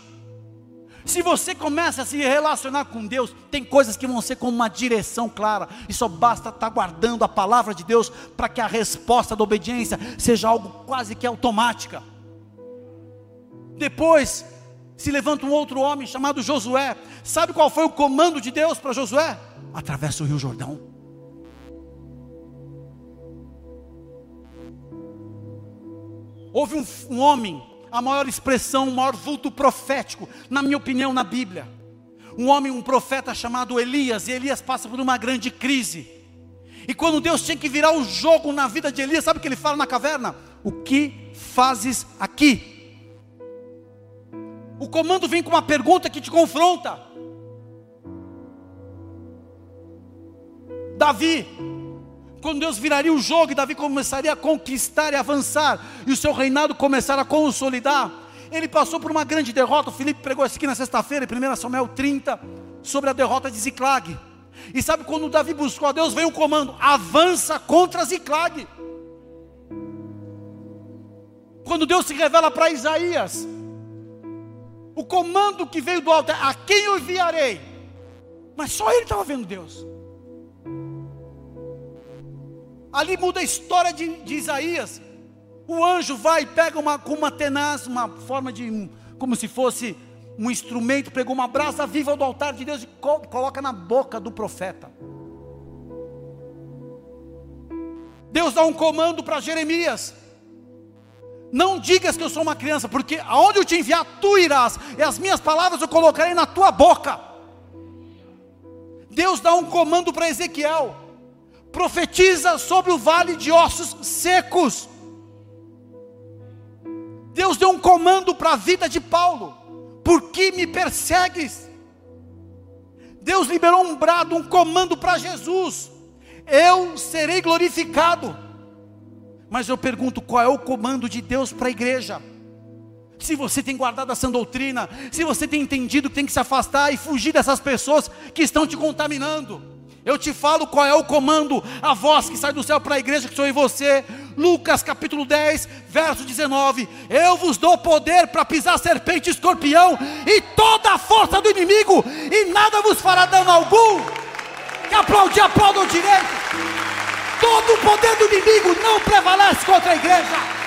Se você começa a se relacionar com Deus, tem coisas que vão ser com uma direção clara, e só basta estar guardando a palavra de Deus para que a resposta da obediência seja algo quase que automática. Depois se levanta um outro homem chamado Josué. Sabe qual foi o comando de Deus para Josué? Atravessa o Rio Jordão. Houve um, um homem, a maior expressão, o maior vulto profético, na minha opinião, na Bíblia. Um homem, um profeta chamado Elias, e Elias passa por uma grande crise. E quando Deus tinha que virar o jogo na vida de Elias, sabe o que ele fala na caverna? O que fazes aqui? O comando vem com uma pergunta que te confronta. Davi, quando Deus viraria o jogo e Davi começaria a conquistar e avançar, e o seu reinado começar a consolidar, ele passou por uma grande derrota. O Felipe pregou isso aqui na sexta-feira, em 1 Samuel 30, sobre a derrota de Ziclag. E sabe quando Davi buscou a Deus, veio o comando: avança contra Ziclag. Quando Deus se revela para Isaías, o comando que veio do alto é: a quem eu enviarei? Mas só ele estava vendo Deus. Ali muda a história de, de Isaías. O anjo vai e pega uma, com uma tenaz, uma forma de, como se fosse um instrumento, pegou uma brasa viva do altar de Deus e co coloca na boca do profeta. Deus dá um comando para Jeremias. Não digas que eu sou uma criança, porque aonde eu te enviar, tu irás, e as minhas palavras eu colocarei na tua boca. Deus dá um comando para Ezequiel: profetiza sobre o vale de ossos secos. Deus deu um comando para a vida de Paulo: por que me persegues? Deus liberou um brado, um comando para Jesus: eu serei glorificado. Mas eu pergunto qual é o comando de Deus para a igreja? Se você tem guardado essa doutrina, se você tem entendido que tem que se afastar e fugir dessas pessoas que estão te contaminando, eu te falo qual é o comando, a voz que sai do céu para a igreja que sou em você. Lucas capítulo 10, verso 19: Eu vos dou poder para pisar serpente e escorpião e toda a força do inimigo, e nada vos fará dano algum. Que aplaudir, aplaudam direito. Todo o poder do inimigo não prevalece contra a igreja.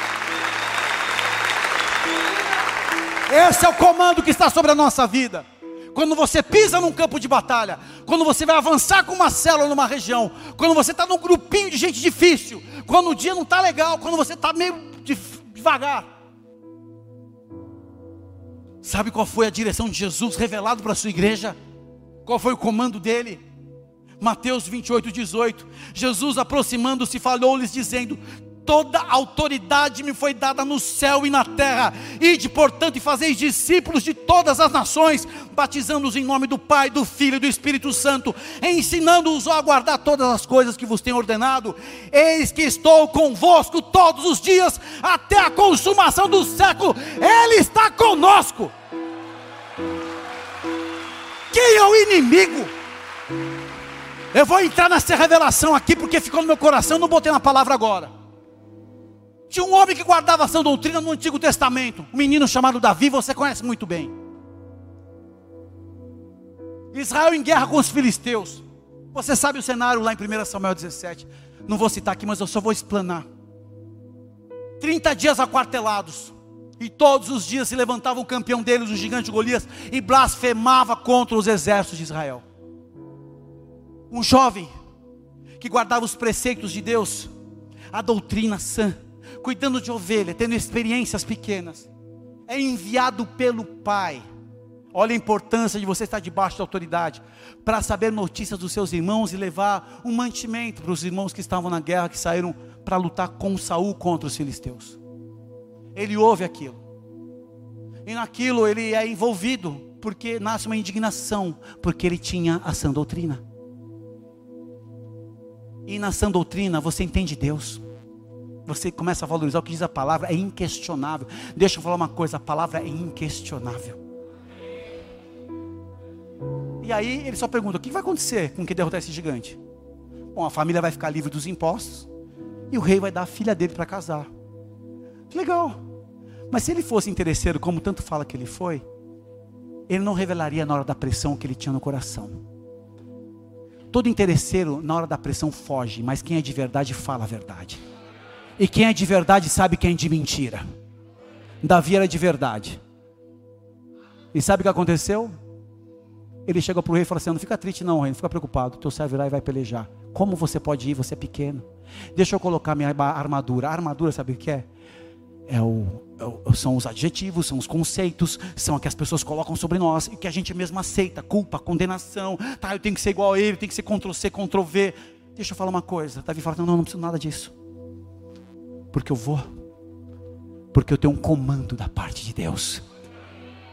Esse é o comando que está sobre a nossa vida. Quando você pisa num campo de batalha, quando você vai avançar com uma célula numa região, quando você está num grupinho de gente difícil, quando o dia não está legal, quando você está meio devagar. Sabe qual foi a direção de Jesus revelado para a sua igreja? Qual foi o comando dele? Mateus 28, 18. Jesus aproximando-se falou-lhes, dizendo: Toda autoridade me foi dada no céu e na terra. Ide, portanto, e fazeis discípulos de todas as nações, batizando-os em nome do Pai, do Filho e do Espírito Santo, ensinando-os a guardar todas as coisas que vos tenho ordenado. Eis que estou convosco todos os dias, até a consumação do século. Ele está conosco. Quem é o inimigo? Eu vou entrar nessa revelação aqui porque ficou no meu coração, não botei na palavra agora. Tinha um homem que guardava essa doutrina no Antigo Testamento, um menino chamado Davi, você conhece muito bem. Israel em guerra com os filisteus. Você sabe o cenário lá em 1 Samuel 17. Não vou citar aqui, mas eu só vou explanar. 30 dias aquartelados. E todos os dias se levantava o campeão deles, o gigante Golias, e blasfemava contra os exércitos de Israel. Um jovem que guardava os preceitos de Deus, a doutrina sã, cuidando de ovelha, tendo experiências pequenas, é enviado pelo Pai. Olha a importância de você estar debaixo da autoridade, para saber notícias dos seus irmãos e levar um mantimento para os irmãos que estavam na guerra, que saíram para lutar com Saul contra os filisteus. Ele ouve aquilo, e naquilo ele é envolvido, porque nasce uma indignação, porque ele tinha a sã doutrina. E na sã doutrina você entende Deus você começa a valorizar o que diz a palavra, é inquestionável. Deixa eu falar uma coisa: a palavra é inquestionável. E aí ele só pergunta: o que vai acontecer com quem derrotar esse gigante? Bom, a família vai ficar livre dos impostos e o rei vai dar a filha dele para casar. Legal. Mas se ele fosse interesseiro, como tanto fala que ele foi, ele não revelaria na hora da pressão que ele tinha no coração. Todo interesseiro, na hora da pressão, foge, mas quem é de verdade fala a verdade. E quem é de verdade sabe quem é de mentira. Davi era de verdade. E sabe o que aconteceu? Ele chega para o rei e fala assim: Não fica triste, não, rei, não fica preocupado. Teu servo irá e vai pelejar. Como você pode ir? Você é pequeno. Deixa eu colocar minha armadura. A armadura, sabe o que é? É o, são os adjetivos, são os conceitos, são o que as pessoas colocam sobre nós e que a gente mesmo aceita: culpa, condenação. Tá, eu tenho que ser igual a ele, tem que ser Ctrl C, Ctrl V. Deixa eu falar uma coisa. Davi fala: Não, não, não preciso nada disso. Porque eu vou. Porque eu tenho um comando da parte de Deus.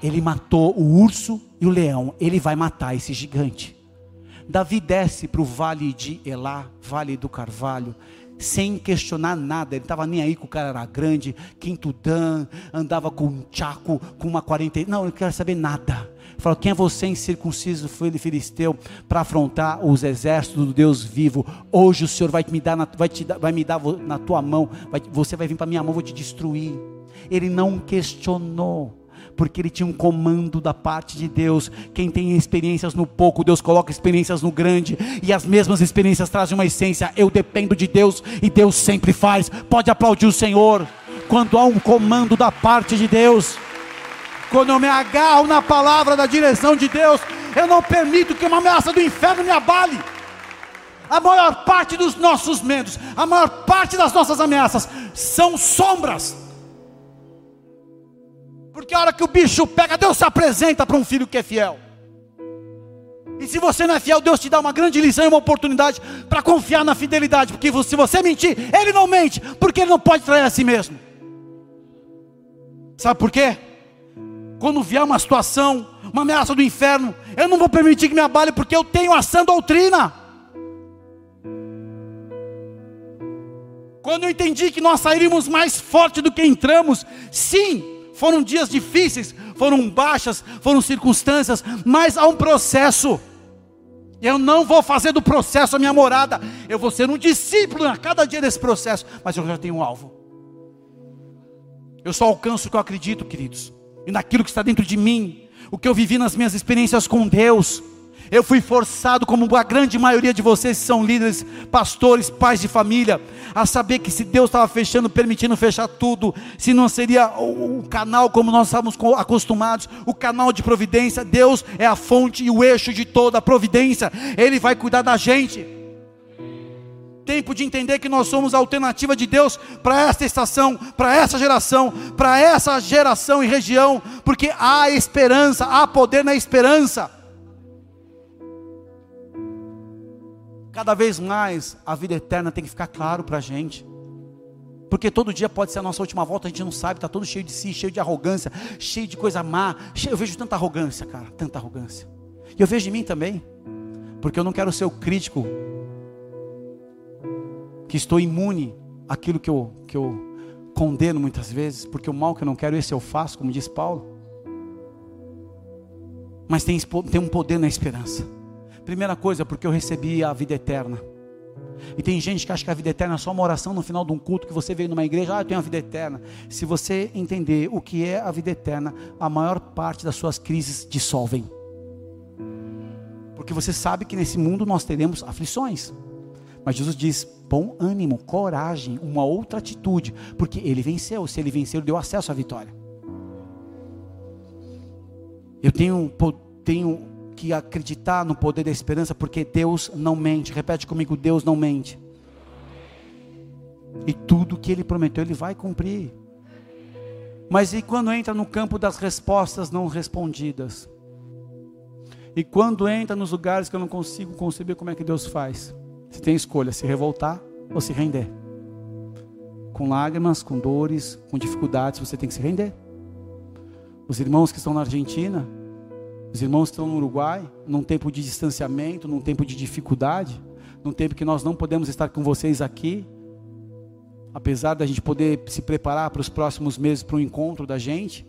Ele matou o urso e o leão. Ele vai matar esse gigante. Davi desce para o vale de Elá, vale do Carvalho, sem questionar nada. Ele estava nem aí com o cara era grande, quinto dan, andava com um tchaco, com uma 40. Não, ele não quer saber nada. Falou: Quem é você incircunciso, filho filisteu, para afrontar os exércitos do Deus vivo? Hoje o Senhor vai me dar, na, vai, te, vai me dar na tua mão, vai, você vai vir para minha mão, vou te destruir. Ele não questionou porque ele tinha um comando da parte de Deus. Quem tem experiências no pouco, Deus coloca experiências no grande, e as mesmas experiências trazem uma essência. Eu dependo de Deus e Deus sempre faz. Pode aplaudir o Senhor quando há um comando da parte de Deus quando eu me agarro na palavra da direção de Deus, eu não permito que uma ameaça do inferno me abale. A maior parte dos nossos medos, a maior parte das nossas ameaças são sombras. Porque a hora que o bicho pega, Deus se apresenta para um filho que é fiel. E se você não é fiel, Deus te dá uma grande lição e uma oportunidade para confiar na fidelidade. Porque se você mentir, Ele não mente, porque Ele não pode trair a si mesmo. Sabe por quê? quando vier uma situação, uma ameaça do inferno, eu não vou permitir que me abale, porque eu tenho a sã doutrina. Quando eu entendi que nós sairíamos mais forte do que entramos, sim, foram dias difíceis, foram baixas, foram circunstâncias, mas há um processo. Eu não vou fazer do processo a minha morada, eu vou ser um discípulo a cada dia desse processo, mas eu já tenho um alvo. Eu só alcanço o que eu acredito, queridos e naquilo que está dentro de mim, o que eu vivi nas minhas experiências com Deus. Eu fui forçado, como a grande maioria de vocês que são líderes, pastores, pais de família, a saber que se Deus estava fechando, permitindo fechar tudo, se não seria o, o canal como nós estávamos acostumados, o canal de providência, Deus é a fonte e o eixo de toda a providência, Ele vai cuidar da gente tempo de entender que nós somos a alternativa de Deus para esta estação, para essa geração, para essa geração e região, porque há esperança, há poder na esperança. Cada vez mais a vida eterna tem que ficar claro para a gente. Porque todo dia pode ser a nossa última volta, a gente não sabe, está todo cheio de si, cheio de arrogância, cheio de coisa má. Cheio, eu vejo tanta arrogância, cara, tanta arrogância. E eu vejo em mim também, porque eu não quero ser o crítico que estou imune àquilo que eu, que eu condeno muitas vezes, porque o mal que eu não quero, esse eu faço, como diz Paulo. Mas tem, tem um poder na esperança. Primeira coisa, porque eu recebi a vida eterna. E tem gente que acha que a vida eterna é só uma oração no final de um culto que você veio numa igreja, ah, eu tenho a vida eterna. Se você entender o que é a vida eterna, a maior parte das suas crises dissolvem. Porque você sabe que nesse mundo nós teremos aflições. Mas Jesus diz: bom ânimo, coragem, uma outra atitude, porque ele venceu. Se ele venceu, ele deu acesso à vitória. Eu tenho, tenho que acreditar no poder da esperança, porque Deus não mente. Repete comigo: Deus não mente. E tudo que ele prometeu, ele vai cumprir. Mas e quando entra no campo das respostas não respondidas? E quando entra nos lugares que eu não consigo conceber como é que Deus faz? Você tem escolha: se revoltar ou se render. Com lágrimas, com dores, com dificuldades, você tem que se render. Os irmãos que estão na Argentina, os irmãos estão no Uruguai, num tempo de distanciamento, num tempo de dificuldade, num tempo que nós não podemos estar com vocês aqui, apesar da gente poder se preparar para os próximos meses para o encontro da gente,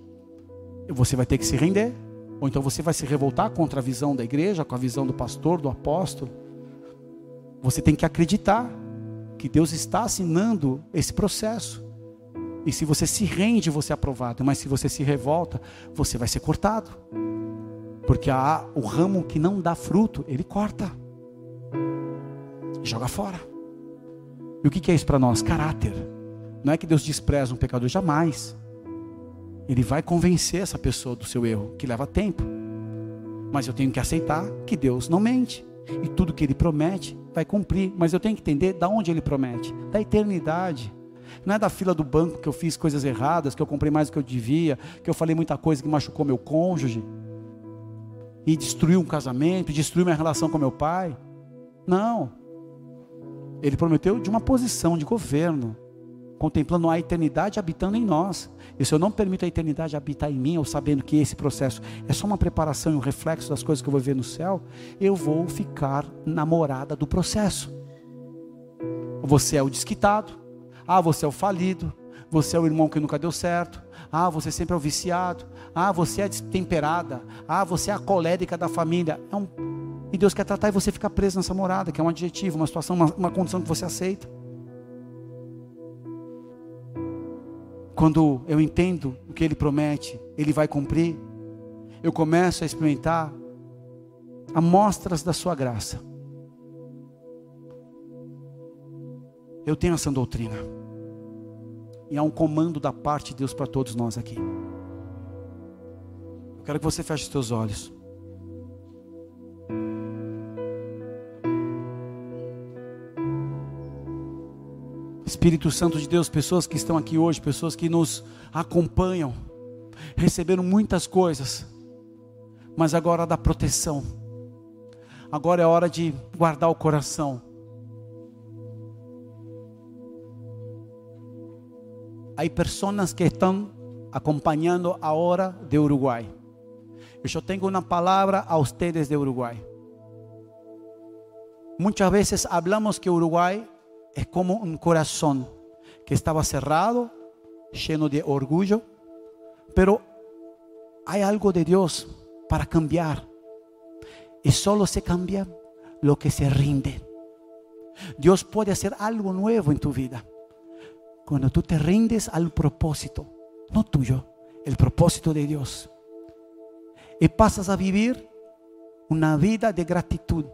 você vai ter que se render. Ou então você vai se revoltar contra a visão da igreja, com a visão do pastor, do apóstolo. Você tem que acreditar que Deus está assinando esse processo. E se você se rende, você é aprovado. Mas se você se revolta, você vai ser cortado. Porque há o ramo que não dá fruto, ele corta. E joga fora. E o que é isso para nós? Caráter. Não é que Deus despreza um pecador, jamais. Ele vai convencer essa pessoa do seu erro, que leva tempo. Mas eu tenho que aceitar que Deus não mente. E tudo que ele promete, vai cumprir. Mas eu tenho que entender da onde ele promete da eternidade. Não é da fila do banco que eu fiz coisas erradas, que eu comprei mais do que eu devia, que eu falei muita coisa que machucou meu cônjuge, e destruiu um casamento, destruiu minha relação com meu pai. Não. Ele prometeu de uma posição de governo, contemplando a eternidade habitando em nós. E se eu não permito a eternidade habitar em mim, ou sabendo que esse processo é só uma preparação e um reflexo das coisas que eu vou ver no céu, eu vou ficar namorada do processo. Você é o desquitado, ah, você é o falido, você é o irmão que nunca deu certo, ah, você sempre é o viciado, ah, você é destemperada, ah, você é a colérica da família. É um... E Deus quer tratar e você ficar preso nessa morada, que é um adjetivo, uma situação, uma, uma condição que você aceita. Quando eu entendo o que Ele promete, Ele vai cumprir, eu começo a experimentar amostras da Sua graça. Eu tenho essa doutrina. E há um comando da parte de Deus para todos nós aqui. Eu quero que você feche os seus olhos. Espírito Santo de Deus, pessoas que estão aqui hoje, pessoas que nos acompanham, receberam muitas coisas, mas agora da proteção, agora é hora de guardar o coração. Há pessoas que estão acompanhando a hora de Uruguai. Eu tenho uma palavra a vocês de Uruguai. Muitas vezes hablamos que Uruguai es como un corazón que estaba cerrado, lleno de orgullo, pero hay algo de Dios para cambiar. Y solo se cambia lo que se rinde. Dios puede hacer algo nuevo en tu vida. Cuando tú te rindes al propósito, no tuyo, el propósito de Dios. Y pasas a vivir una vida de gratitud,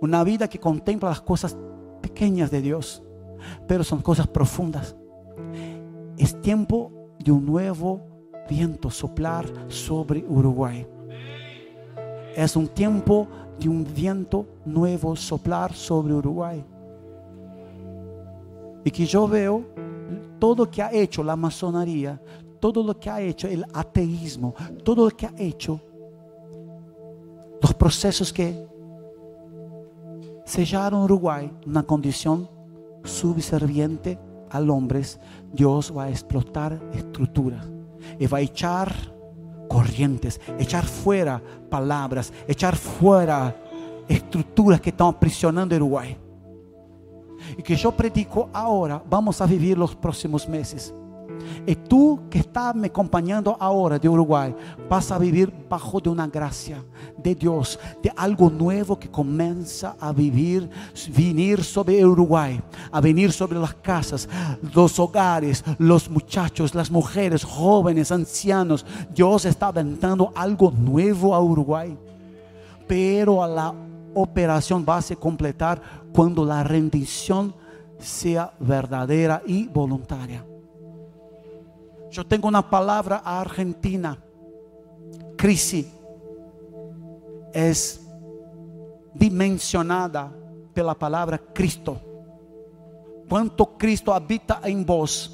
una vida que contempla las cosas pequeñas de Dios, pero son cosas profundas. Es tiempo de un nuevo viento soplar sobre Uruguay. Es un tiempo de un viento nuevo soplar sobre Uruguay. Y que yo veo todo lo que ha hecho la masonería, todo lo que ha hecho el ateísmo, todo lo que ha hecho los procesos que sellaron Uruguay una condición subserviente al hombre, Dios va a explotar estructuras y va a echar corrientes, echar fuera palabras, echar fuera estructuras que están aprisionando Uruguay. Y que yo predico ahora, vamos a vivir los próximos meses. Y tú que estás me acompañando ahora de Uruguay, vas a vivir bajo de una gracia de Dios, de algo nuevo que comienza a vivir, venir sobre Uruguay, a venir sobre las casas, los hogares, los muchachos, las mujeres, jóvenes, ancianos. Dios está aventando algo nuevo a Uruguay. Pero a la operación va a se completar cuando la rendición sea verdadera y voluntaria. Yo tengo una palabra a Argentina. Crisis es dimensionada pela palavra Cristo. Quanto Cristo habita em vós,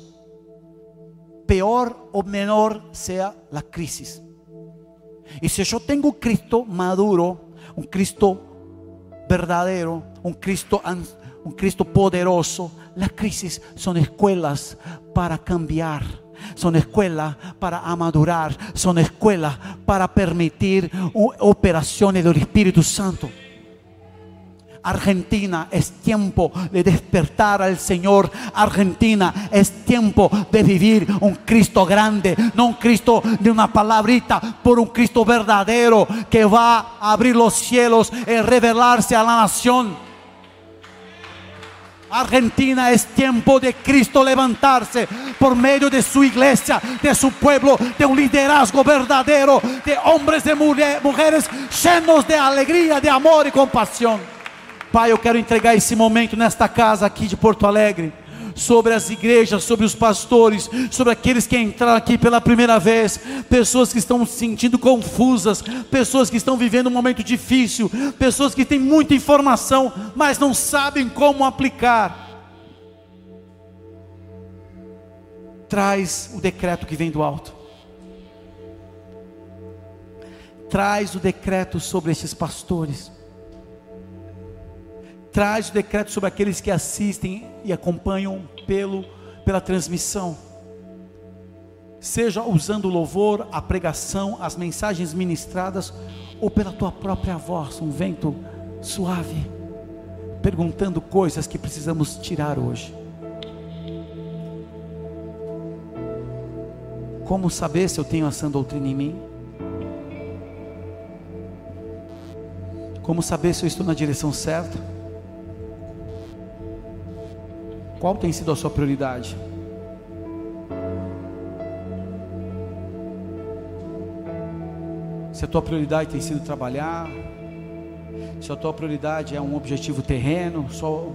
pior ou menor seja a crise. E se eu tenho Cristo maduro, um Cristo verdadeiro, um Cristo, um Cristo poderoso, as crises são escolas para cambiar son escuelas para amadurar, son escuelas para permitir operaciones del Espíritu Santo. Argentina es tiempo de despertar al Señor. Argentina es tiempo de vivir un Cristo grande, no un Cristo de una palabrita, por un Cristo verdadero que va a abrir los cielos y revelarse a la nación. Argentina es tiempo de Cristo levantarse por medio de su iglesia, de su pueblo, de un liderazgo verdadero, de hombres y mujeres llenos de alegría, de amor y compasión. Pai, eu quero entregar esse momento nesta casa aqui de Porto Alegre sobre as igrejas, sobre os pastores, sobre aqueles que entraram aqui pela primeira vez, pessoas que estão se sentindo confusas, pessoas que estão vivendo um momento difícil, pessoas que têm muita informação, mas não sabem como aplicar. Traz o decreto que vem do alto. Traz o decreto sobre esses pastores traz o decreto sobre aqueles que assistem e acompanham pelo, pela transmissão. Seja usando o louvor, a pregação, as mensagens ministradas, ou pela tua própria voz, um vento suave, perguntando coisas que precisamos tirar hoje. Como saber se eu tenho essa doutrina em mim? Como saber se eu estou na direção certa? Qual tem sido a sua prioridade? Se a tua prioridade tem sido trabalhar, se a tua prioridade é um objetivo terreno, só,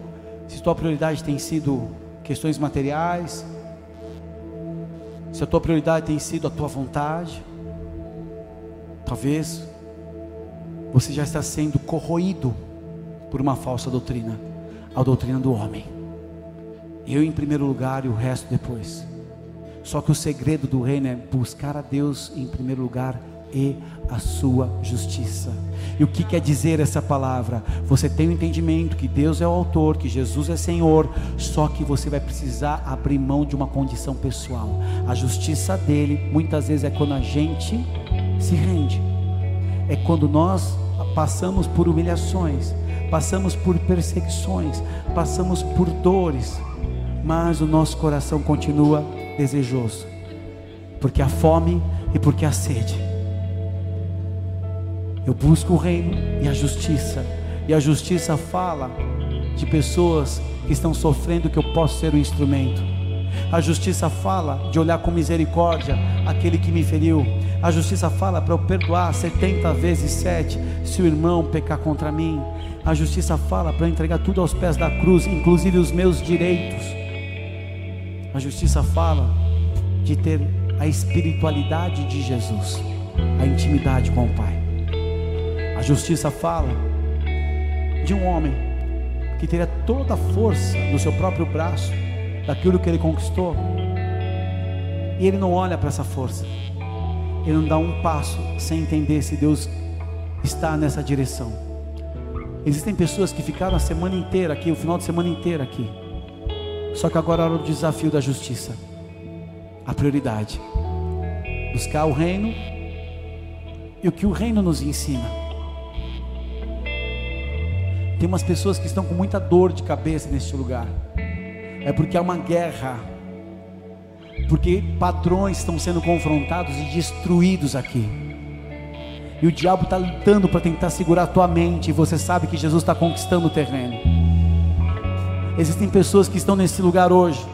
se a tua prioridade tem sido questões materiais, se a tua prioridade tem sido a tua vontade, talvez você já está sendo corroído por uma falsa doutrina, a doutrina do homem. Eu em primeiro lugar e o resto depois. Só que o segredo do reino é buscar a Deus em primeiro lugar e a sua justiça. E o que quer dizer essa palavra? Você tem o entendimento que Deus é o autor, que Jesus é Senhor, só que você vai precisar abrir mão de uma condição pessoal. A justiça dele muitas vezes é quando a gente se rende. É quando nós passamos por humilhações, passamos por perseguições, passamos por dores mas o nosso coração continua desejoso, porque a fome e porque a sede. Eu busco o reino e a justiça, e a justiça fala de pessoas que estão sofrendo que eu posso ser um instrumento. A justiça fala de olhar com misericórdia aquele que me feriu. A justiça fala para eu perdoar 70 vezes 7 se o irmão pecar contra mim. A justiça fala para eu entregar tudo aos pés da cruz, inclusive os meus direitos. A justiça fala de ter a espiritualidade de Jesus, a intimidade com o Pai. A justiça fala de um homem que teria toda a força no seu próprio braço, daquilo que ele conquistou, e ele não olha para essa força, ele não dá um passo sem entender se Deus está nessa direção. Existem pessoas que ficaram a semana inteira aqui, o final de semana inteira aqui, só que agora é o desafio da justiça, a prioridade, buscar o reino e o que o reino nos ensina. Tem umas pessoas que estão com muita dor de cabeça neste lugar. É porque há uma guerra. Porque padrões estão sendo confrontados e destruídos aqui. E o diabo está lutando para tentar segurar a tua mente. E você sabe que Jesus está conquistando o terreno. Existem pessoas que estão nesse lugar hoje.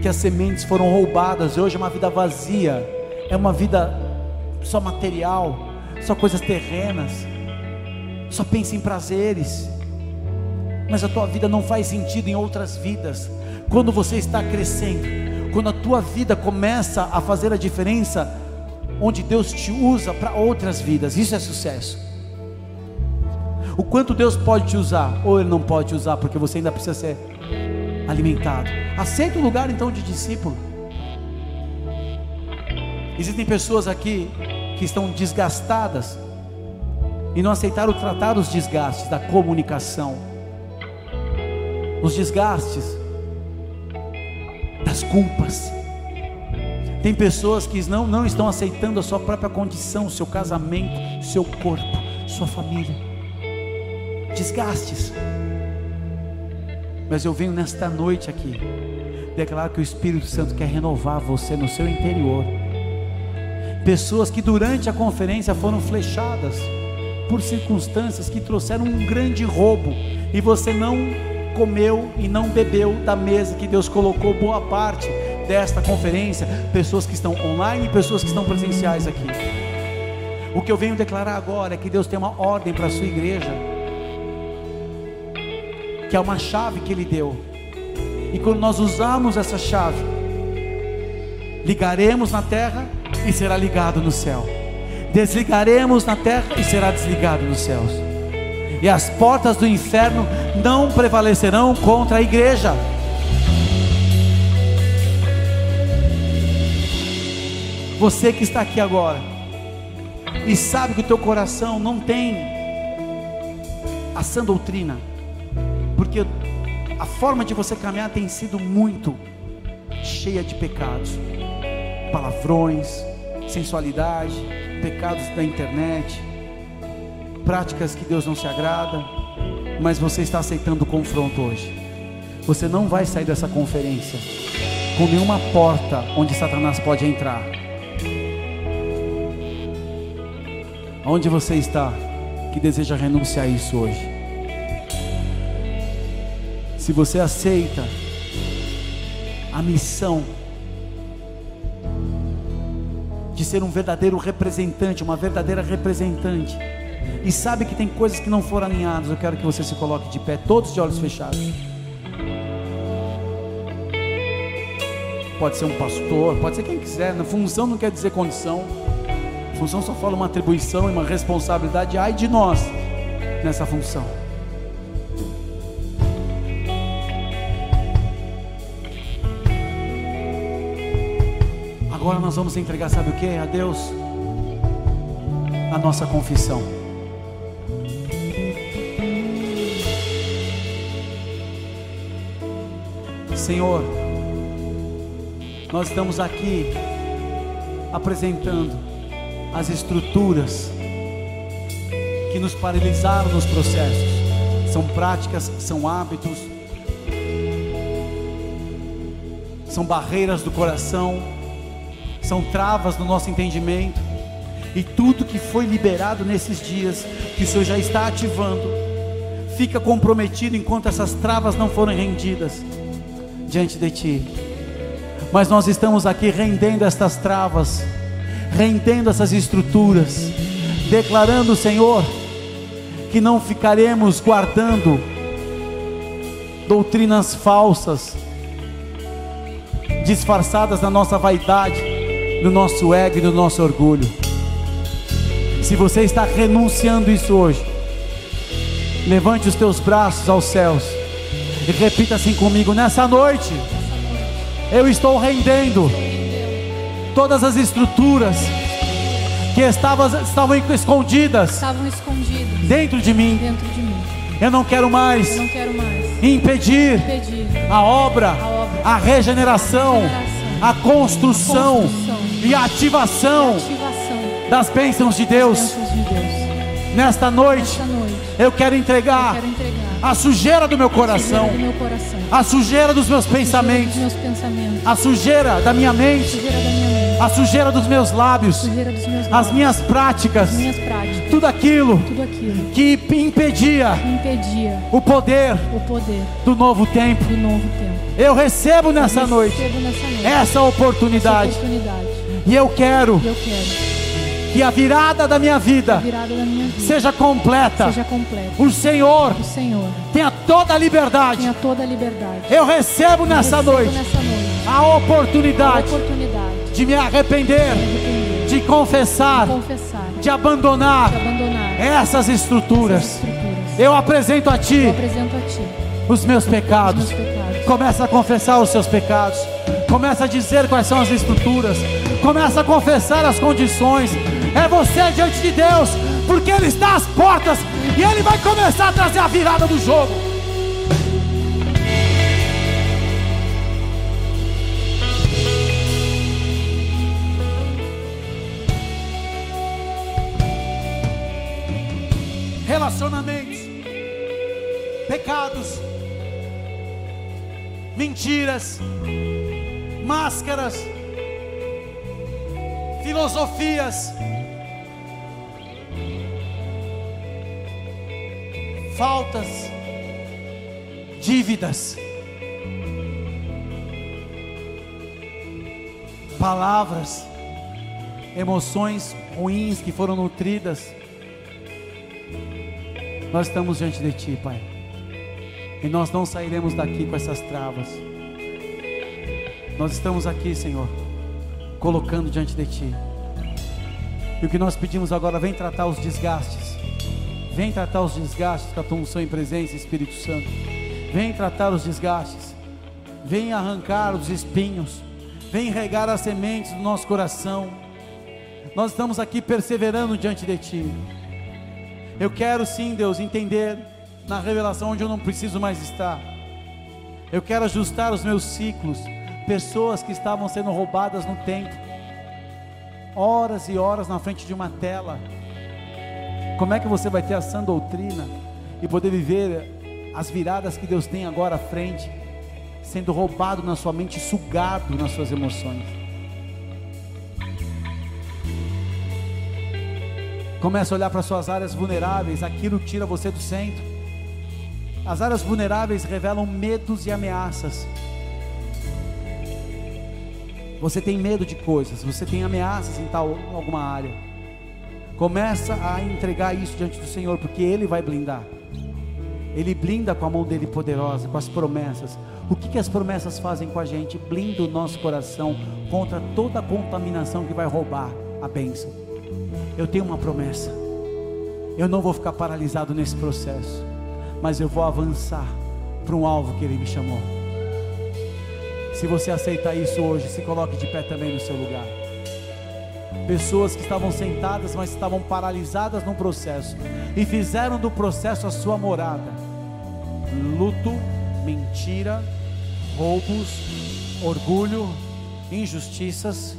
Que as sementes foram roubadas. E hoje é uma vida vazia. É uma vida só material. Só coisas terrenas só pensa em prazeres, mas a tua vida não faz sentido em outras vidas. Quando você está crescendo, quando a tua vida começa a fazer a diferença, onde Deus te usa para outras vidas, isso é sucesso. O quanto Deus pode te usar, ou Ele não pode te usar, porque você ainda precisa ser alimentado. Aceita o lugar então de discípulo. Existem pessoas aqui que estão desgastadas e não aceitaram tratar os desgastes da comunicação, os desgastes das culpas. Tem pessoas que não, não estão aceitando a sua própria condição, seu casamento, seu corpo, sua família. Desgastes. Mas eu venho nesta noite aqui declarar que o Espírito Santo quer renovar você no seu interior. Pessoas que durante a conferência foram flechadas por circunstâncias que trouxeram um grande roubo e você não comeu e não bebeu da mesa que Deus colocou boa parte desta conferência, pessoas que estão online e pessoas que estão presenciais aqui. O que eu venho declarar agora é que Deus tem uma ordem para a sua igreja, que é uma chave que Ele deu, e quando nós usarmos essa chave, ligaremos na terra e será ligado no céu desligaremos na terra e será desligado nos céus. E as portas do inferno não prevalecerão contra a igreja. Você que está aqui agora e sabe que o teu coração não tem a sã doutrina, porque a forma de você caminhar tem sido muito cheia de pecados, palavrões, sensualidade, pecados da internet, práticas que Deus não se agrada, mas você está aceitando o confronto hoje. Você não vai sair dessa conferência com nenhuma porta onde Satanás pode entrar. Onde você está que deseja renunciar a isso hoje? Se você aceita a missão de ser um verdadeiro representante, uma verdadeira representante, e sabe que tem coisas que não foram alinhadas, eu quero que você se coloque de pé, todos de olhos fechados. Pode ser um pastor, pode ser quem quiser, na função não quer dizer condição, função só fala uma atribuição e uma responsabilidade, ai de nós nessa função. Agora nós vamos entregar, sabe o que? A Deus a nossa confissão. Senhor, nós estamos aqui apresentando as estruturas que nos paralisaram nos processos. São práticas, são hábitos, são barreiras do coração são travas no nosso entendimento, e tudo que foi liberado nesses dias, que o Senhor já está ativando, fica comprometido enquanto essas travas não forem rendidas diante de Ti. Mas nós estamos aqui rendendo estas travas, rendendo essas estruturas, declarando, Senhor, que não ficaremos guardando doutrinas falsas, disfarçadas na nossa vaidade, no nosso ego e no nosso orgulho. Se você está renunciando isso hoje, levante os teus braços aos céus e repita assim comigo: nessa noite, eu estou rendendo todas as estruturas que estavam, estavam escondidas estavam escondidas dentro de mim. dentro de mim. Eu não quero mais Eu não quero mais impedir impedir a obra, A obra. a regeneração, Regeneração. a construção Construção. E a ativação das bênçãos de Deus. Nesta noite, eu quero entregar a sujeira do meu coração, a sujeira dos meus pensamentos, a sujeira da minha mente, a sujeira dos meus lábios, as minhas práticas, tudo aquilo que impedia o poder do novo tempo. Eu recebo nessa noite essa oportunidade. E eu quero E eu quero que a virada da minha vida virada da minha vida seja completa. seja completa. O Senhor O Senhor tenha toda a liberdade. tenha toda a liberdade. Eu recebo nessa Recebo noite nessa noite a a oportunidade oportunidade de me arrepender, de arrepender, de confessar, de confessar, de abandonar de abandonar essas essas estruturas. estruturas. Eu apresento a Eu Ti apresento a Ti os meus os meus pecados. Começa a confessar os seus pecados. Começa a dizer quais são as estruturas. Começa a confessar as condições. É você diante de Deus, porque Ele está às portas e Ele vai começar a trazer a virada do jogo. Relacionamentos, pecados, mentiras, máscaras, filosofias, faltas, dívidas, palavras, emoções ruins que foram nutridas. Nós estamos diante de Ti, Pai. E nós não sairemos daqui com essas travas. Nós estamos aqui, Senhor, colocando diante de Ti. E o que nós pedimos agora, vem tratar os desgastes. Vem tratar os desgastes com a tua unção em presença, Espírito Santo. Vem tratar os desgastes. Vem arrancar os espinhos. Vem regar as sementes do nosso coração. Nós estamos aqui perseverando diante de Ti. Eu quero sim, Deus, entender na revelação onde eu não preciso mais estar. Eu quero ajustar os meus ciclos. Pessoas que estavam sendo roubadas no tempo, horas e horas na frente de uma tela. Como é que você vai ter a sã doutrina e poder viver as viradas que Deus tem agora à frente, sendo roubado na sua mente, sugado nas suas emoções? Comece a olhar para suas áreas vulneráveis, aquilo tira você do centro. As áreas vulneráveis revelam medos e ameaças. Você tem medo de coisas, você tem ameaças em tal alguma área. Começa a entregar isso diante do Senhor, porque Ele vai blindar. Ele blinda com a mão dele poderosa, com as promessas. O que, que as promessas fazem com a gente? Blinda o nosso coração contra toda a contaminação que vai roubar a bênção. Eu tenho uma promessa. Eu não vou ficar paralisado nesse processo, mas eu vou avançar para um alvo que Ele me chamou. Se você aceitar isso hoje, se coloque de pé também no seu lugar. Pessoas que estavam sentadas, mas estavam paralisadas no processo e fizeram do processo a sua morada. Luto, mentira, roubos, orgulho, injustiças,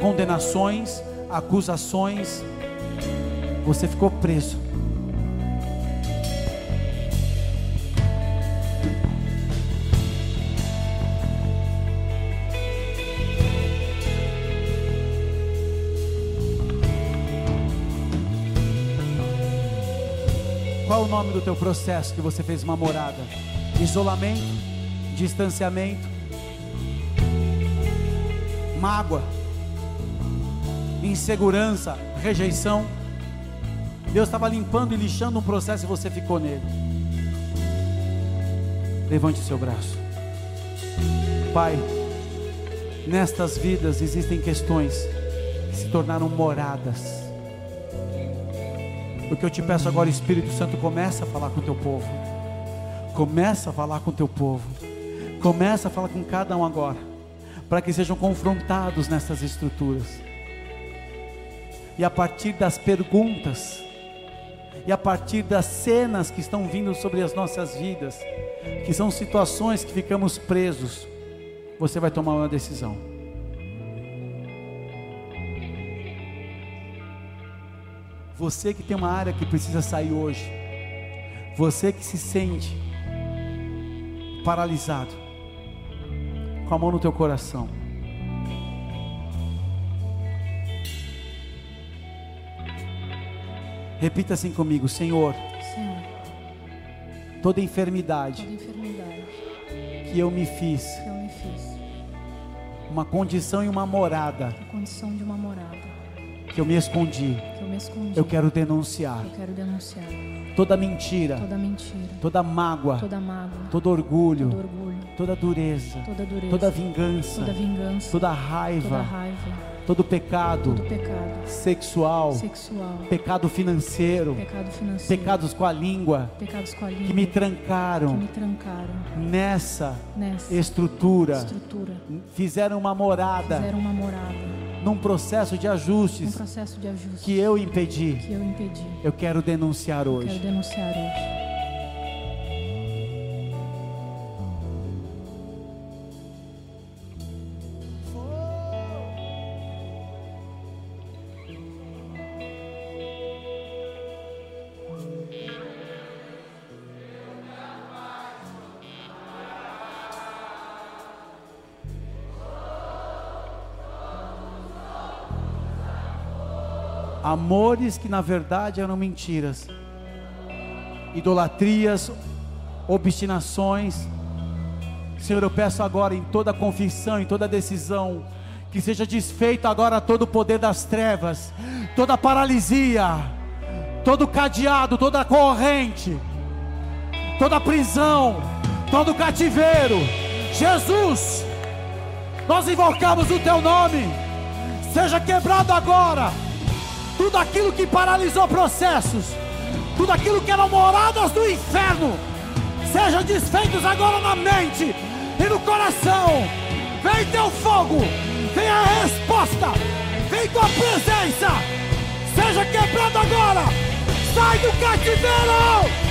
condenações, acusações. Você ficou preso. Qual o nome do teu processo que você fez uma morada? Isolamento, distanciamento, mágoa, insegurança, rejeição. Deus estava limpando e lixando um processo e você ficou nele. Levante o seu braço. Pai, nestas vidas existem questões que se tornaram moradas. O que eu te peço agora, Espírito Santo, começa a falar com o teu povo. Começa a falar com o teu povo. Começa a falar com cada um agora, para que sejam confrontados nessas estruturas. E a partir das perguntas, e a partir das cenas que estão vindo sobre as nossas vidas, que são situações que ficamos presos, você vai tomar uma decisão. Você que tem uma área que precisa sair hoje, você que se sente paralisado, com a mão no teu coração. Repita assim comigo, Senhor. Senhor, Toda enfermidade toda enfermidade que eu me fiz, que eu me fiz, uma condição e uma morada a condição de uma morada que eu me escondi, que eu me escondi, eu quero denunciar eu quero denunciar toda mentira, toda mentira, toda mágoa, toda mágoa, todo orgulho, todo orgulho, toda dureza, toda dureza, toda vingança, toda vingança, toda toda raiva, raiva, todo pecado todo pecado sexual, sexual, pecado financeiro, pecado financeiro, pecados com a língua com a língua que me que trancaram me trancaram nessa nessa estrutura, estrutura, fizeram uma morada fizeram uma morada, num processo de um ajustes processo de ajuste que eu impedi. que eu impedi. Eu quero denunciar Quero hoje. denunciar hoje. Amores que na verdade eram mentiras, idolatrias, obstinações. Senhor, eu peço agora em toda confissão, em toda decisão, que seja desfeito agora todo o poder das trevas, toda paralisia, todo cadeado, toda corrente, toda prisão, todo cativeiro. Jesus, nós invocamos o teu nome, seja quebrado agora tudo aquilo que paralisou processos, tudo aquilo que eram moradas do inferno, sejam desfeitos agora na mente e no coração. Vem teu fogo, vem a resposta, vem tua presença, seja quebrado agora, sai do cativeiro.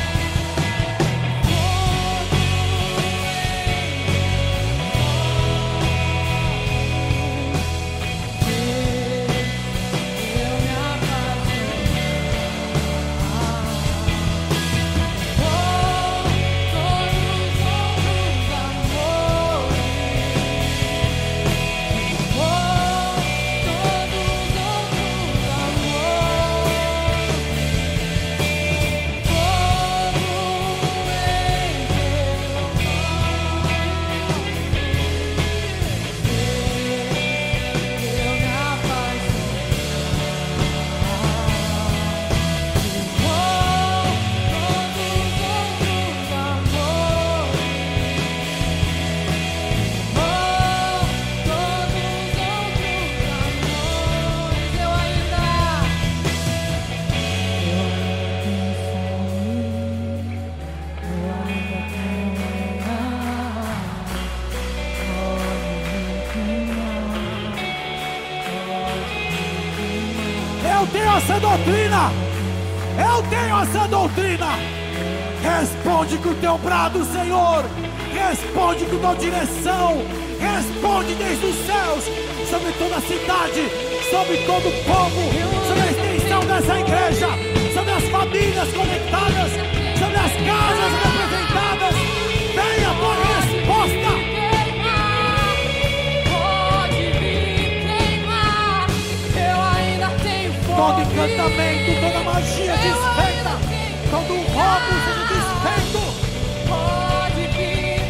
Essa doutrina. Eu tenho essa doutrina. Responde com o teu brado, Senhor. Responde com tua direção. Responde desde os céus sobre toda a cidade, sobre todo o povo, sobre a extensão dessa igreja, sobre as famílias conectadas, sobre as casas todo encantamento, toda magia desfeita, todo roubo todo desfeito. Pode vir.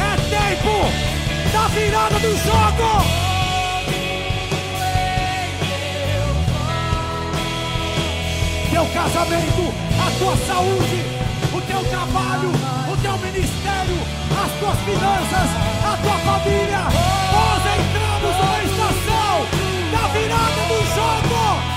É tempo da virada do jogo. Teu casamento, a tua saúde, o teu trabalho, o teu ministério, as tuas finanças, a tua família. Nós entramos na estação da virada do jogo.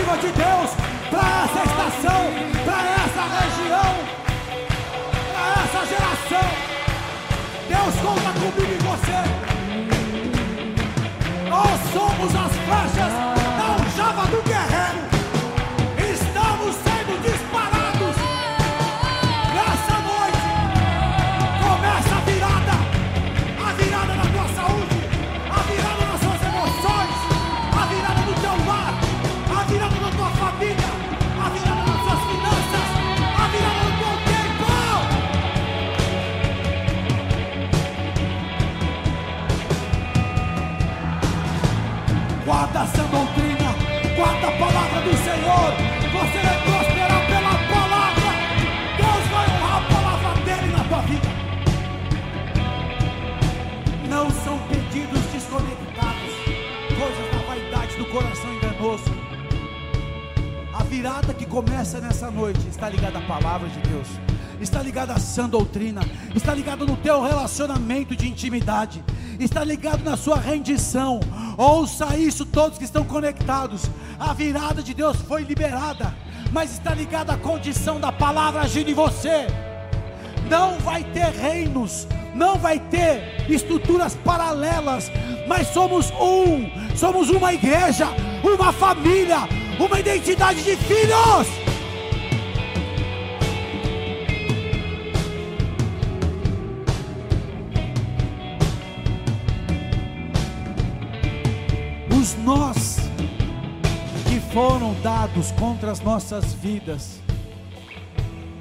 Alternativa de Deus para essa estação, para essa região, para essa geração. Deus conta comigo e você. Nós somos as começa nessa noite. Está ligada à palavra de Deus, está ligada à sã doutrina, está ligada no teu relacionamento de intimidade, está ligado na sua rendição. Ouça isso, todos que estão conectados. A virada de Deus foi liberada, mas está ligada à condição da palavra agindo em você. Não vai ter reinos, não vai ter estruturas paralelas, mas somos um, somos uma igreja, uma família, uma identidade de filhos. Os nós que foram dados contra as nossas vidas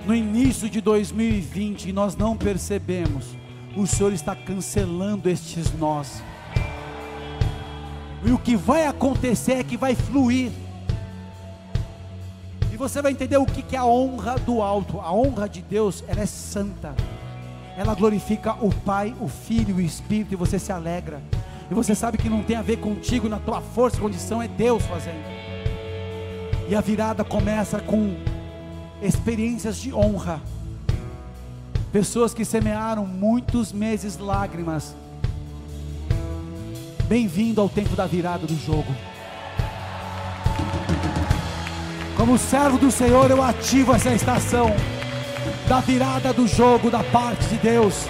no início de 2020 e nós não percebemos, o Senhor está cancelando estes nós. E o que vai acontecer é que vai fluir. Você vai entender o que é a honra do alto. A honra de Deus, ela é santa. Ela glorifica o Pai, o Filho o Espírito, e você se alegra. E você sabe que não tem a ver contigo, na tua força condição, é Deus fazendo. E a virada começa com experiências de honra. Pessoas que semearam muitos meses lágrimas. Bem-vindo ao tempo da virada do jogo. Como servo do Senhor, eu ativo essa estação da virada do jogo da parte de Deus.